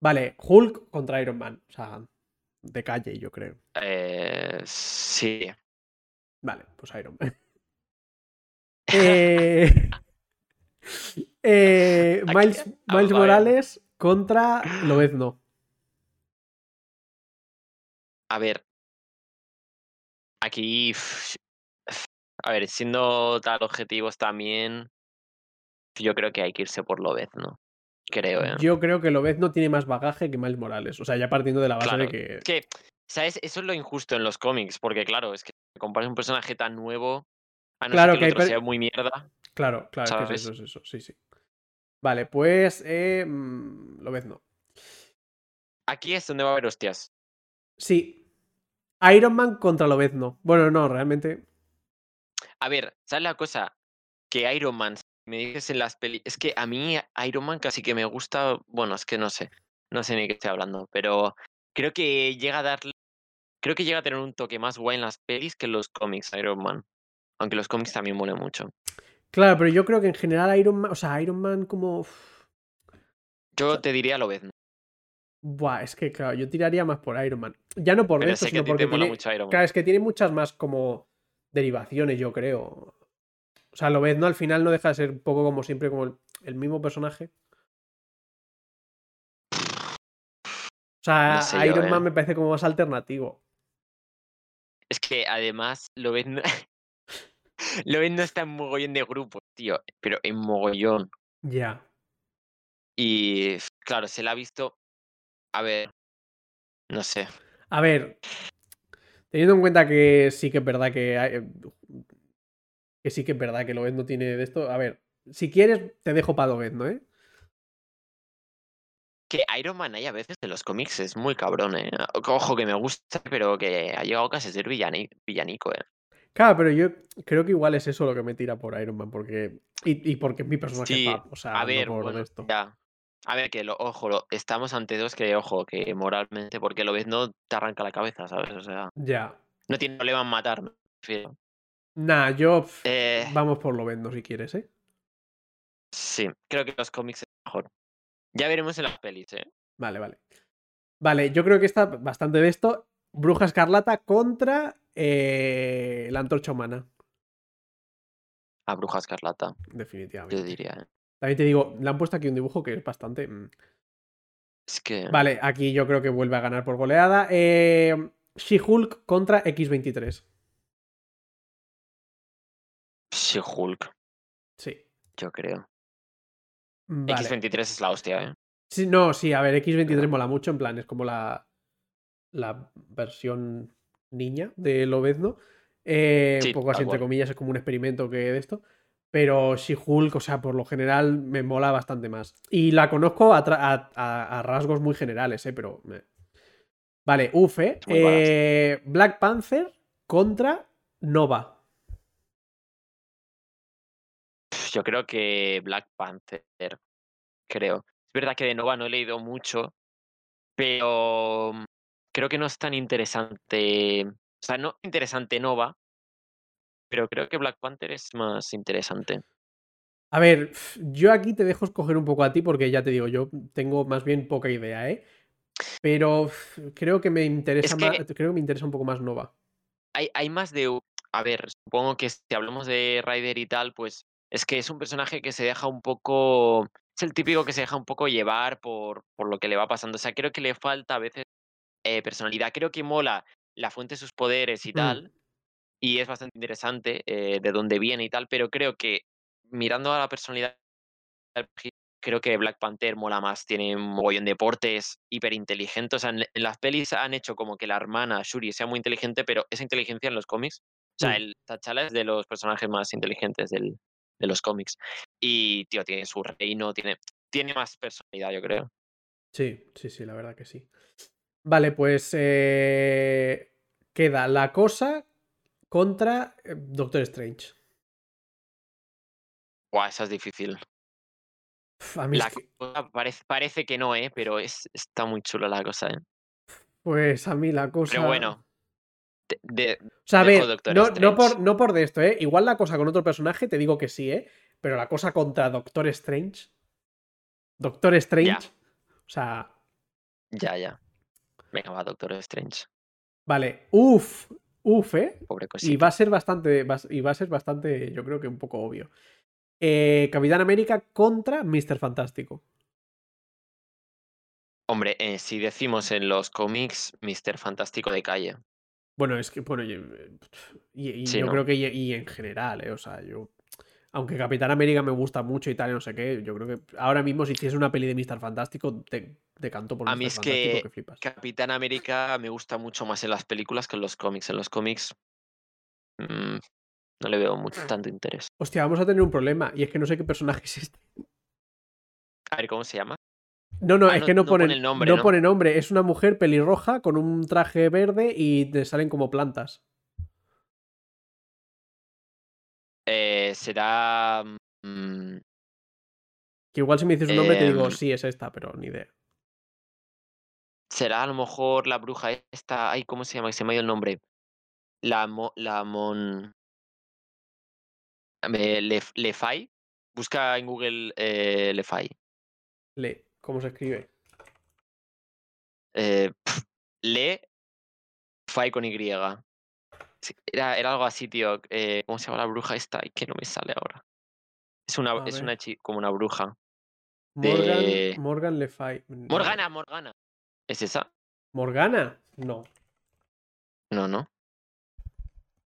Vale, Hulk contra Iron Man. O sea, de calle, yo creo.
Eh, sí.
Vale, pues Iron Man. [LAUGHS] Eh, eh, [LAUGHS] Miles, Miles. Morales contra Lobezno.
A ver. Aquí. A ver, siendo tal objetivos también. Yo creo que hay que irse por Lobezno. Creo, ¿eh?
Yo creo que Lobezno tiene más bagaje que Miles Morales. O sea, ya partiendo de la base
Claro,
de que.
Que, ¿sabes? Eso es lo injusto en los cómics, porque claro, es que comparas un personaje tan nuevo, a no
Claro
ser
que
el otro sea muy mierda.
Claro, claro, es que es
¿Sabes?
eso, es eso. Sí, sí. Vale, pues. Eh, mm, Lobezno.
Aquí es donde va a haber hostias.
Sí. Iron Man contra Lobezno. Bueno, no, realmente.
A ver, ¿sabes la cosa? Que Iron Man, me dices en las pelis, es que a mí Iron Man casi que me gusta, bueno, es que no sé, no sé ni qué estoy hablando, pero creo que llega a darle, creo que llega a tener un toque más guay en las pelis que en los cómics Iron Man. Aunque los cómics también molen mucho.
Claro, pero yo creo que en general Iron Man. O sea, Iron Man como.
Yo te diría Lobezno,
Buah, es que claro, yo tiraría más por Iron Man. Ya no por
pero
esto,
que
sino
ti
porque
te mola
tiene.
mucho Iron Man.
Claro, es que tiene muchas más como derivaciones, yo creo. O sea, Lobezno al final no deja de ser un poco como siempre, como el, el mismo personaje. O sea,
No sé yo,
Iron
eh.
Man me parece como más alternativo.
Es que además Lobezno, Lobezno [LAUGHS] está en mogollón de grupos, tío, pero en mogollón.
Ya.
Y claro, se la ha visto. A ver, no sé.
A ver, teniendo en cuenta que sí que es verdad que. Que sí que es verdad que Lobezno tiene de esto. A ver, si quieres, te dejo para Lobezno, ¿eh?
Que Iron Man hay a veces en los cómics es muy cabrón, ¿eh? Ojo que me gusta, pero que ha llegado casi a ser villani- villanico, ¿eh?
Claro, pero yo creo que igual es eso lo que me tira por Iron Man, porque. Y, y porque es mi personaje
Sí,
fab, o sea,
A ver,
no por
bueno,
esto.
ya. A ver, que lo, ojo, lo- estamos ante dos que, ojo, que moralmente, porque lo ves, no te arranca la cabeza, ¿sabes? O sea,
Ya.
no tiene problema en matar, me refiero.
Nah, yo.
Eh,
Vamos por Lobezno si quieres, ¿eh?
sí, creo que los cómics es mejor. Ya veremos en las pelis, ¿eh?
Vale, vale. Vale, yo creo que está bastante de esto. Bruja Escarlata contra eh, la antorcha humana.
A Bruja Escarlata,
Definitivamente.
yo diría, ¿eh?
También te digo, le han puesto aquí un dibujo que es bastante. mm.
Es que.
Vale, aquí yo creo que vuelve a ganar por goleada. Eh, She-Hulk contra X23.
Sí, Hulk,
Sí.
yo creo.
Vale.
X23 es la hostia, ¿eh?
Sí, no, sí, a ver, X23 mola mucho, en plan, es como la, la versión niña de Lobezno. Eh,
Sí,
un poco así, entre comillas, es como un experimento que de esto. Pero She-Hulk, o sea, por lo general me mola bastante más. Y la conozco a, tra- a- a- a rasgos muy generales, ¿eh? Pero. eh. Vale, uf, ¿eh? Eh, Black Panther contra Nova.
Yo creo que Black Panther, creo. Es verdad que de Nova no he leído mucho, pero mm, creo que no es tan interesante. O sea, no interesante Nova, pero creo que Black Panther es más interesante.
A ver, yo aquí te dejo escoger un poco a ti porque ya te digo, yo tengo más bien poca idea, ¿eh? Pero creo que me interesa
que-
más, creo que me interesa un poco más Nova.
Hay, hay más de. A ver, supongo que si hablamos de Ryder y tal, pues es que es un personaje que se deja un poco. Es el típico que se deja un poco llevar por, por lo que le va pasando. O sea, creo que le falta a veces eh, personalidad. Creo que mola la fuente de sus poderes y
Mm.
tal. Y es bastante interesante eh, de dónde viene y tal. Pero creo que mirando a la personalidad creo que Black Panther mola más. Tiene un mogollón de deportes, hiper inteligente. O sea, en, en las pelis han hecho como que la hermana Shuri sea muy inteligente, pero esa inteligencia en los cómics. O sea,
Mm.
el T'Challa es de los personajes más inteligentes del, de los cómics. Y, tío, tiene su reino, tiene, tiene más personalidad, yo creo.
Sí, sí, sí, la verdad que sí. Vale, pues eh, queda la cosa contra eh, Doctor Strange.
Buah, esa es difícil.
Uf, A mí es
La
que-
cosa parece, parece que no, ¿eh? Pero es, está muy chula la cosa, ¿eh?
pues a mí la cosa.
Pero bueno. De- de-
O sea, a
dejo
ver,
Doctor
no, no, por, no por de esto, ¿eh? Igual la cosa con otro personaje te digo que sí, ¿eh? Pero la cosa contra Doctor Strange. Doctor Strange. O sea,
ya, ya. Venga, va, Doctor Strange.
vale. Uf, uf, ¿eh?
Pobre cosita.
Y va a ser bastante, va y va a ser bastante, yo creo que un poco obvio. Eh, Capitán América contra Mr. Fantástico.
Hombre, eh, si decimos en los cómics, Mr. Fantástico de calle.
Bueno, es que, bueno, y, y- y
Sí,
yo
¿no?
creo que y, y en general, ¿eh? O sea, yo. Aunque Capitán América me gusta mucho y tal, y no sé qué, yo creo que ahora mismo si hiciese una peli de Mr. Fantástico, te, te canto por
A
Mr.
mí es
Fantástico
que
que flipas.
Capitán América me gusta mucho más en las películas que en los cómics. En los cómics mm, no le veo mucho, tanto interés.
Hostia, vamos a tener un problema, y es que no sé qué personaje es [LAUGHS] este.
A ver, ¿cómo se llama?
No, no,
Ah,
es
no-
que no,
no pone
ponen,
el nombre,
no
¿no?
pone nombre. Es una mujer pelirroja con un traje verde y te salen como plantas.
Eh, será... mm,
Que igual si me dices un nombre te digo,
Em,
sí, es esta, pero ni idea.
será a lo mejor la bruja esta... Ay, ¿cómo se llama? Que se me ha ido el nombre. La, mo- la Mon... eh, Lef- Lefay. Busca en Google eh, Lefay.
Le, ¿cómo se escribe?
Eh, Le Fai con Y. Era, era algo así, tío. eh, ¿Cómo se llama la bruja esta? Ay, que no me sale ahora. Es una, es una como una bruja.
Morgan,
De-
Morgan Le Fay. No.
Morgana, Morgana. ¿Es esa?
¿Morgana? No.
No, no.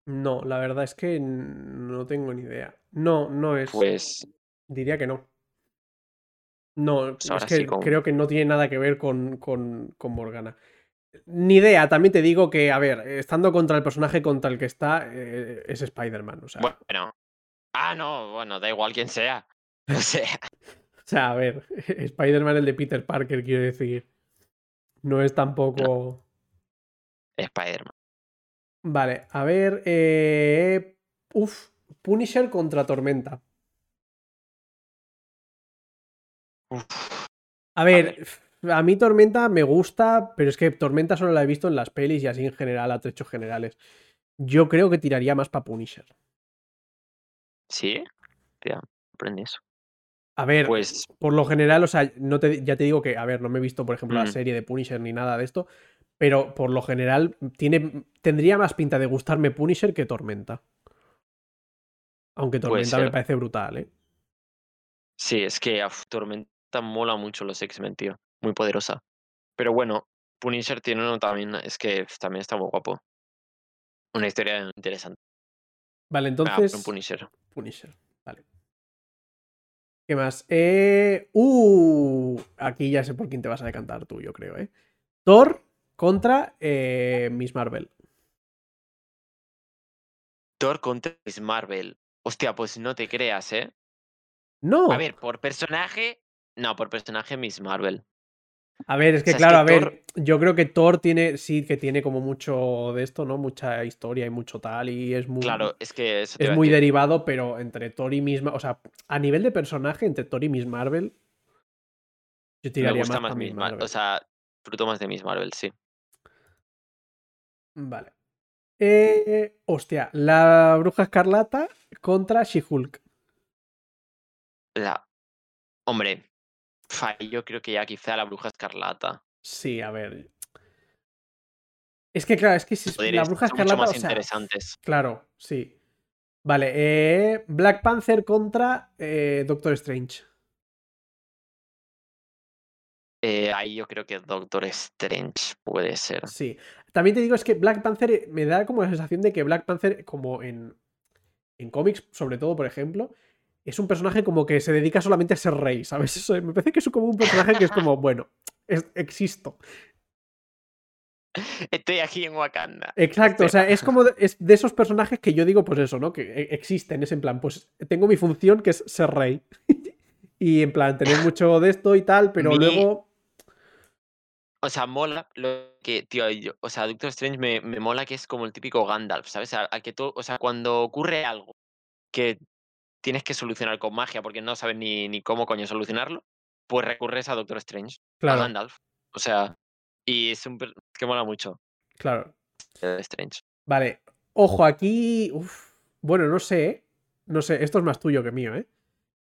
No, la verdad es que no tengo ni idea. No, no es.
Pues
Diría que no. No,
Pues
es que
sí, con-
creo que no tiene nada que ver con, con, con Morgana. Ni idea, también te digo que, a ver, estando contra el personaje contra el que está, eh, es Spider-Man. O sea,
bueno. Ah, no, bueno, da igual quién sea. [LAUGHS] O sea, [LAUGHS]
o sea, a ver, [LAUGHS] Spider-Man el de Peter Parker, quiero decir. No es tampoco.
Spider-Man.
Vale, a ver. Eh... Uf, Punisher contra Tormenta.
Uf,
A ver, a mí Tormenta me gusta, pero es que Tormenta solo la he visto en las pelis y así en general, a trechos generales. Yo creo que tiraría más para Punisher.
¿Sí? Tía, aprende eso.
A ver,
Pues
por lo general, o sea, no te, ya te digo que, a ver, no me he visto, por ejemplo, la
Mm.
serie de Punisher ni nada de esto, pero por lo general tiene, tendría más pinta de gustarme Punisher que Tormenta. Aunque Tormenta me parece brutal, ¿eh?
sí, es que uf, Tormenta mola mucho los X-Men, tío. Muy poderosa. Pero bueno, Punisher tiene uno también, es que también está muy guapo. Una historia interesante.
Vale,
Venga,
entonces.
pon Punisher.
Punisher, vale. ¿Qué más? Eh... Uh, aquí ya sé por quién te vas a decantar tú, yo creo, ¿eh? Thor contra eh, Miss Marvel.
Thor contra Miss Marvel. Hostia, pues no te creas, ¿eh?
No.
A ver, por personaje. No, por personaje Miss Marvel.
A ver, es que
o sea, es
claro,
que
a ver, yo creo que Thor tiene, sí, que tiene como mucho de esto, ¿no? Mucha historia y mucho tal, y es muy,
Claro, es que eso te
es muy derivado, pero entre Thor y Miss Marvel, o sea, a nivel de personaje, entre Thor y Miss Marvel, yo
Me
tiraría
gusta
más,
más Miss Marvel.
Marvel.
O sea, fruto más de Miss Marvel, sí.
Vale. Eh, hostia, la Bruja Escarlata contra She-Hulk.
La... Hombre, fa, yo creo que ya quizá la bruja escarlata.
Sí, a ver. Es que, claro, es que si la Bruja
son mucho
Escarlata,
más
o sea,
interesantes.
claro, sí. Vale, eh, Black Panther contra eh, Doctor Strange.
Eh, ahí yo creo que Doctor Strange puede ser.
Sí. También te digo, es que Black Panther me da como la sensación de que Black Panther, como en, en cómics, sobre todo, por ejemplo, es un personaje como que se dedica solamente a ser rey, ¿sabes? [LAUGHS] Eso, me parece que es como un personaje que es como, bueno, es- existo.
Estoy aquí en Wakanda.
Exacto, o sea, es como de, es de esos personajes que yo digo, pues eso, ¿no? Que e- existen, es en plan, pues tengo mi función que es ser rey. [LAUGHS] y en plan, tener mucho de esto y tal, pero
Mi-
luego.
O sea, mola lo que, tío, yo- o sea, Doctor Strange me, me mola que es como el típico Gandalf, ¿sabes? A, a que todo, o sea, cuando ocurre algo que tienes que solucionar con magia porque no sabes ni, ni cómo coño solucionarlo, pues recurres a Doctor Strange, a
Claro,
Gandalf. O sea, y es un que mola mucho
claro.
Strange.
Vale. Ojo, aquí. uf, Bueno, no sé, ¿eh? No sé, esto es más tuyo que mío, ¿eh?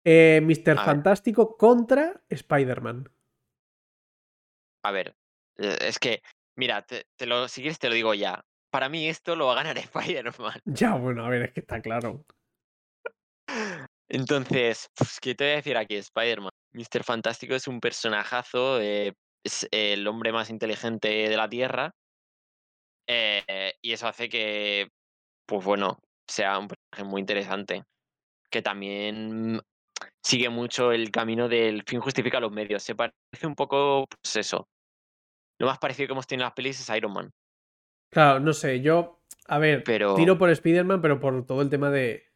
Eh, Mr.
ver.
Fantástico contra Spider-Man.
A ver, eh, es que, mira, te, te lo, si quieres te lo digo ya. Para mí esto lo va a ganar [LAUGHS] Spider-Man.
Ya, bueno, a ver, es que está claro.
Entonces, pues, ¿qué te voy a decir aquí? Spider-Man. Mr. Fantástico es un personajazo, eh, es el hombre más inteligente de la Tierra. eh, y eso hace que, pues bueno, sea un personaje muy interesante. Que también sigue mucho el camino del fin justifica los medios. Se parece un poco, pues eso. Lo más parecido que hemos tenido en las pelis es Iron Man.
Claro, no sé, yo. A ver,
Pero-
tiro por Spider-Man, pero por todo el tema de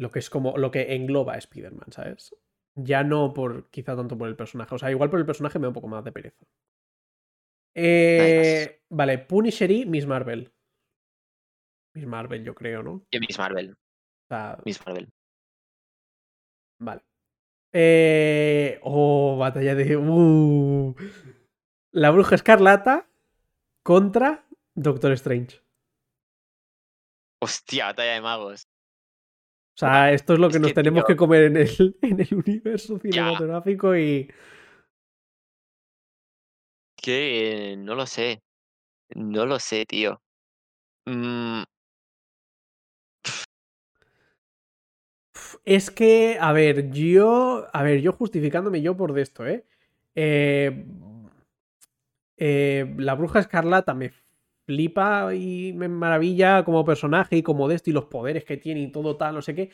lo que es como. lo que engloba a Spider-Man, ¿sabes? Ya no por. quizá tanto por el personaje. O sea, igual por el personaje me da un poco más de pereza. Eh, vale, Punisher y Miss Marvel. Miss Marvel, yo creo, ¿no?
Y Miss Marvel.
O sea,
Miss Marvel.
Vale. Eh... Oh, batalla de. Uh. La bruja escarlata contra Doctor Strange.
Hostia, batalla de magos.
O sea, esto es lo que
Es
nos
que,
tenemos
tío-
que comer en el, [LAUGHS] en el universo cinematográfico y.
Que eh, no lo sé. No lo sé, tío. Mm,
Es que, a ver, yo. A ver, yo justificándome yo por de esto, ¿eh? Eh, eh, la bruja escarlata me flipa y me maravilla como personaje y como de esto y los poderes que tiene y todo tal, no sé qué.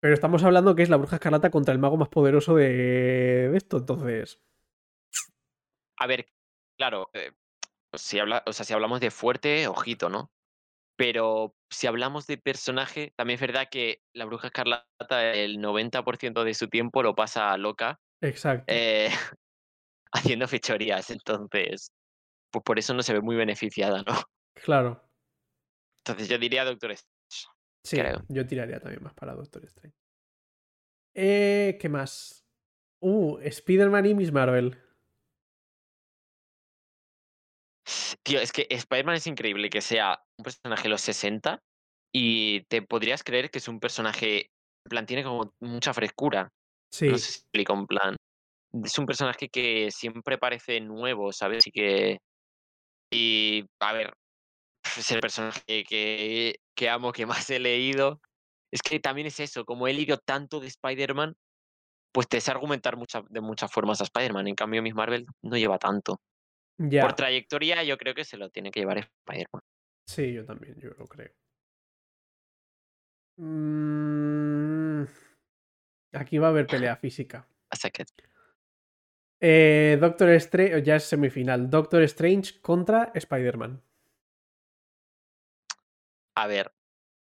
Pero estamos hablando que es la bruja escarlata contra el mago más poderoso de, de esto, entonces.
a ver, claro, eh, si, habla, o sea, si hablamos de fuerte, ojito, ¿no? Pero si hablamos de personaje, también es verdad que la bruja escarlata el 90% de su tiempo lo pasa loca
Exacto.
eh, [LAUGHS] haciendo fechorías. Entonces, pues por eso no se ve muy beneficiada, ¿no?
Claro.
Entonces yo diría Doctor Strange.
Sí,
creo.
yo tiraría también más para Doctor Strange. Eh, ¿Qué más? Uh, Spider-Man y Miss Marvel.
Tío, es que Spider-Man es increíble que sea un personaje de los 60 y te podrías creer que es un personaje, en plan, tiene como mucha frescura.
Sí,
No sé si explico, en plan. Es un personaje que siempre parece nuevo, ¿sabes? Y que. Y. A ver. [LAUGHS] Es el personaje que, que amo, que más he leído. Es que también es eso, como he leído tanto de Spider-Man, pues te sé argumentar mucha- de muchas formas a Spider-Man. En cambio, Miss Marvel no lleva tanto.
ya.
Por trayectoria, yo creo que se lo tiene que llevar Spider-Man.
Sí, yo también, yo lo creo. Mm, Aquí va a haber pelea física.
Hasta que.
Eh, Doctor Strange, ya es semifinal. Doctor Strange contra Spider-Man.
A ver,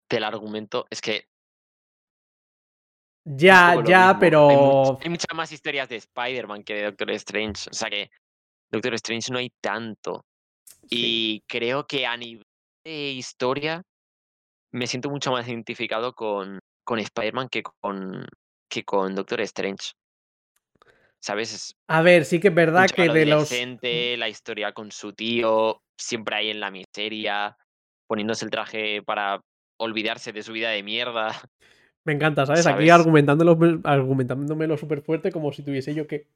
del argumento, es que.
Ya, ya.
Hay,
pero.
much- hay muchas más historias de Spider-Man que de Doctor Strange. O sea que Doctor Strange no hay tanto.
Sí.
Y creo que a nivel de historia me siento mucho más identificado con, con Spider-Man que con, que con Doctor Strange. ¿Sabes? Es
A ver, sí que es verdad que de los.
adolescente, la historia con su tío, siempre ahí en la miseria, poniéndose el traje para olvidarse de su vida de mierda.
Me encanta, ¿sabes? Aquí argumentándolo, argumentándomelo súper fuerte como si tuviese yo que.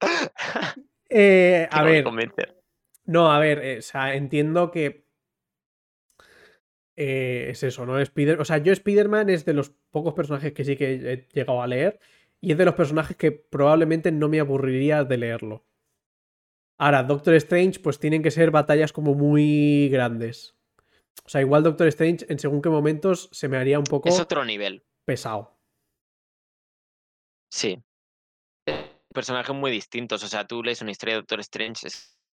[LAUGHS] Eh, a ver, no, a ver, eh, o sea, entiendo que. eh, es eso, ¿no? Spider o sea, yo Spider-Man es de los pocos personajes que sí que he llegado a leer. Y es de los personajes que probablemente no me aburriría de leerlo. Ahora, Doctor Strange, pues tienen que ser batallas como muy grandes. O sea, igual Doctor Strange en según qué momentos se me haría un poco
Es otro nivel,
pesado.
sí. Personajes muy distintos. O sea, tú lees una historia de Doctor Strange,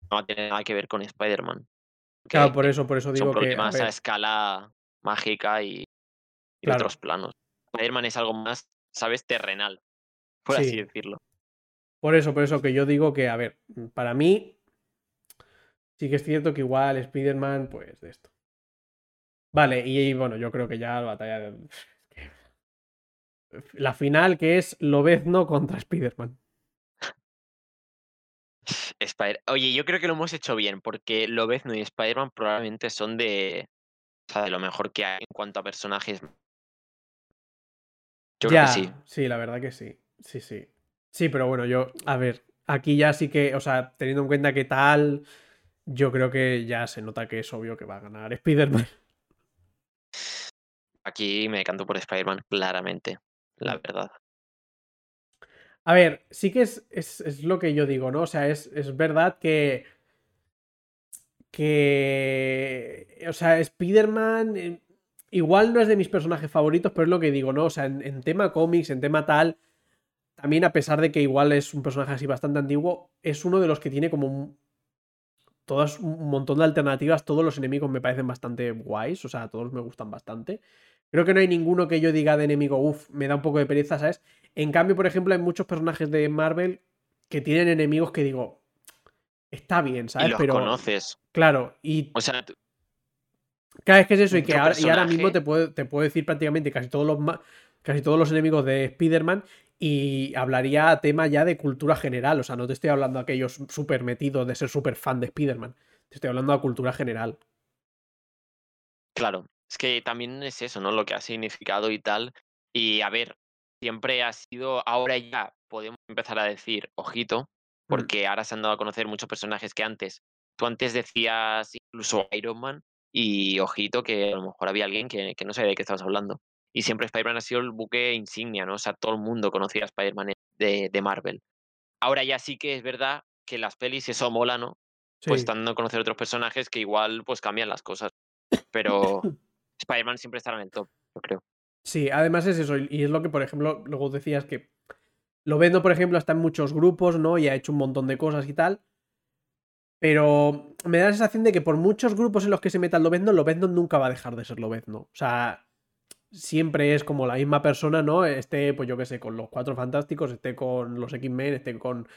no va a tener nada que ver con Spider-Man.
Claro, por eso, por eso
son
digo que. a
problemas a, escala mágica y, y
Claro.
otros planos. Spider-Man es algo más, ¿sabes? Terrenal, por
Sí.
así decirlo.
Por eso, por eso que yo digo que, a ver, para mí sí que es cierto que igual Spider-Man, pues de esto. Vale, y, bueno, yo creo que ya la batalla de... [LAUGHS] la final que es Lobezno contra Spider-Man.
Oye, yo creo que lo hemos hecho bien, porque Lobezno y Spider-Man probablemente son de, o sea, de lo mejor que hay en cuanto a personajes.
Yo creo que sí. Sí, la verdad que sí. Sí, sí. Sí, pero bueno, yo, a ver, aquí ya sí que, o sea, teniendo en cuenta que tal, yo creo que ya se nota que es obvio que va a ganar Spider-Man.
Aquí me canto por Spider-Man, claramente, la verdad.
A ver, sí que es, es, lo que yo digo, ¿no? O sea, es, es verdad que. Que. O sea, Spider-Man. Eh, igual no es de mis personajes favoritos, pero es lo que digo, ¿no? O sea, en, tema cómics, en tema tal. También, a pesar de que igual es un personaje así bastante antiguo, es uno de los que tiene como un, todas un montón de alternativas. Todos los enemigos me parecen bastante guays. O sea, todos me gustan bastante. Creo que no hay ninguno que yo diga de enemigo, uff, me da un poco de pereza, ¿sabes? En cambio, por ejemplo, hay muchos personajes de Marvel que tienen enemigos que digo, está bien, ¿sabes?
Y los
Pero
conoces.
Claro, y.
O sea,
cada vez que es eso, y que ahora, y ahora, mismo te puedo, te puedo decir prácticamente casi todos los casi todos los enemigos de Spider-Man. Y hablaría a tema ya de cultura general. O sea, no te estoy hablando a aquellos súper metidos de ser súper fan de Spider-Man. Te estoy hablando a cultura general.
Claro. Es que también es eso, ¿no? Lo que ha significado y tal. Y a ver, siempre ha sido, ahora ya podemos empezar a decir, ojito, mm. porque ahora se han dado a conocer muchos personajes que antes, tú antes decías incluso Iron Man, y ojito que a lo mejor había alguien que, no sabía de qué estabas hablando. Y siempre Spider-Man ha sido el buque insignia, ¿no? O sea, todo el mundo conocía a Spider-Man de, de, Marvel. Ahora ya sí que es verdad que las pelis eso mola, ¿no? Pues están a conocer otros personajes que igual pues cambian las cosas. Pero [COUGHS] Spider-Man siempre estará en el top, yo creo.
Sí, además es eso, y es lo que, por ejemplo, luego decías que lo vendo, por ejemplo, está en muchos grupos, ¿no? Y ha hecho un montón de cosas y tal. Pero me da la sensación de que por muchos grupos en los que se meta el Lobezno, Lobezno nunca va a dejar de ser Lobezno. O sea, siempre es como la misma persona, ¿no? Esté, pues yo qué sé, con los Cuatro Fantásticos, esté con los X-Men, esté con...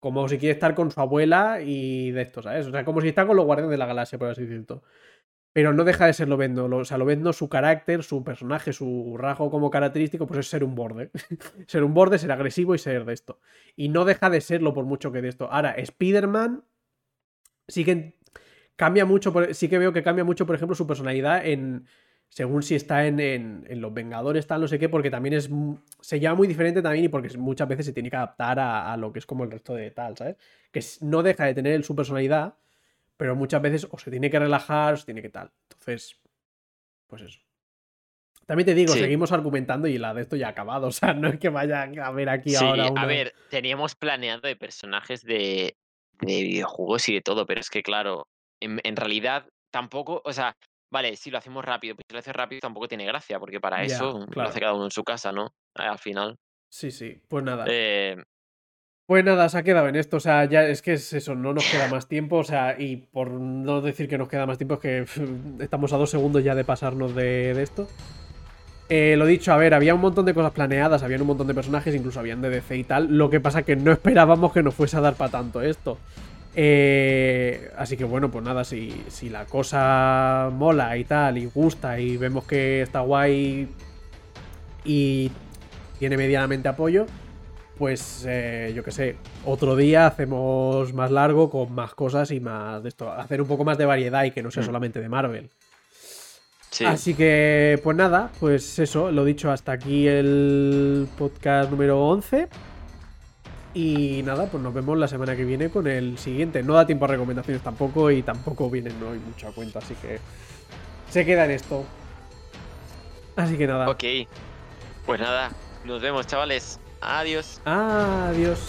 Como si quiere estar con su abuela y de esto, ¿sabes? O sea, como si está con los Guardianes de la Galaxia, por así decirlo pero no deja de ser Lobezno. O sea, Lobezno, su carácter, su personaje, su rasgo como característico, pues es ser un borde. [LAUGHS] ser un borde, ser agresivo y ser de esto. Y no deja de serlo por mucho que de esto. Ahora, Spider-Man sí que cambia mucho, sí que veo que cambia mucho, por ejemplo, su personalidad en según si está en, en, Los Vengadores, tal, no sé qué, porque también es. Se llama muy diferente también y porque muchas veces se tiene que adaptar a, a lo que es como el resto de tal, ¿sabes? Que no deja de tener su personalidad, pero muchas veces o se tiene que relajar o se tiene que tal. Entonces, pues eso. También te digo, seguimos argumentando y la de esto ya ha acabado. [LAUGHS] O sea, no es que vaya a ver aquí ahora.
A ver, teníamos planeado de personajes de, de, videojuegos y de todo, pero es que, claro, en, realidad tampoco. O sea, vale, si lo hacemos rápido, pero si lo haces rápido tampoco tiene gracia, porque para eso lo hace cada uno en su casa, ¿no? Al final.
Sí, sí, pues nada.
Eh,
pues nada, se ha quedado en esto. O sea, ya es que es eso, no nos queda más tiempo. O sea, y por no decir que nos queda más tiempo, es que [LAUGHS] estamos a dos segundos ya de pasarnos de, esto. Eh, lo dicho, a ver, había un montón de cosas planeadas, habían un montón de personajes, incluso habían de DC y tal. Lo que pasa que no [LAUGHS] esperábamos que nos fuese a dar para tanto esto. Eh, así que bueno, pues nada, si, si la cosa mola y tal, y gusta, y vemos que está guay y tiene medianamente apoyo, pues eh, yo qué sé, otro día hacemos más largo con más cosas y más de esto, hacer un poco más de variedad y que no sea mm. solamente de Marvel. Así que, pues nada, pues eso, lo dicho, hasta aquí el podcast número 11. Y nada, pues nos vemos la semana que viene con el siguiente. No da tiempo a recomendaciones tampoco y tampoco vienen no hay mucha cuenta, así que se queda en esto. Así que nada.
Ok, pues nada, nos vemos chavales. Adiós.
Adiós.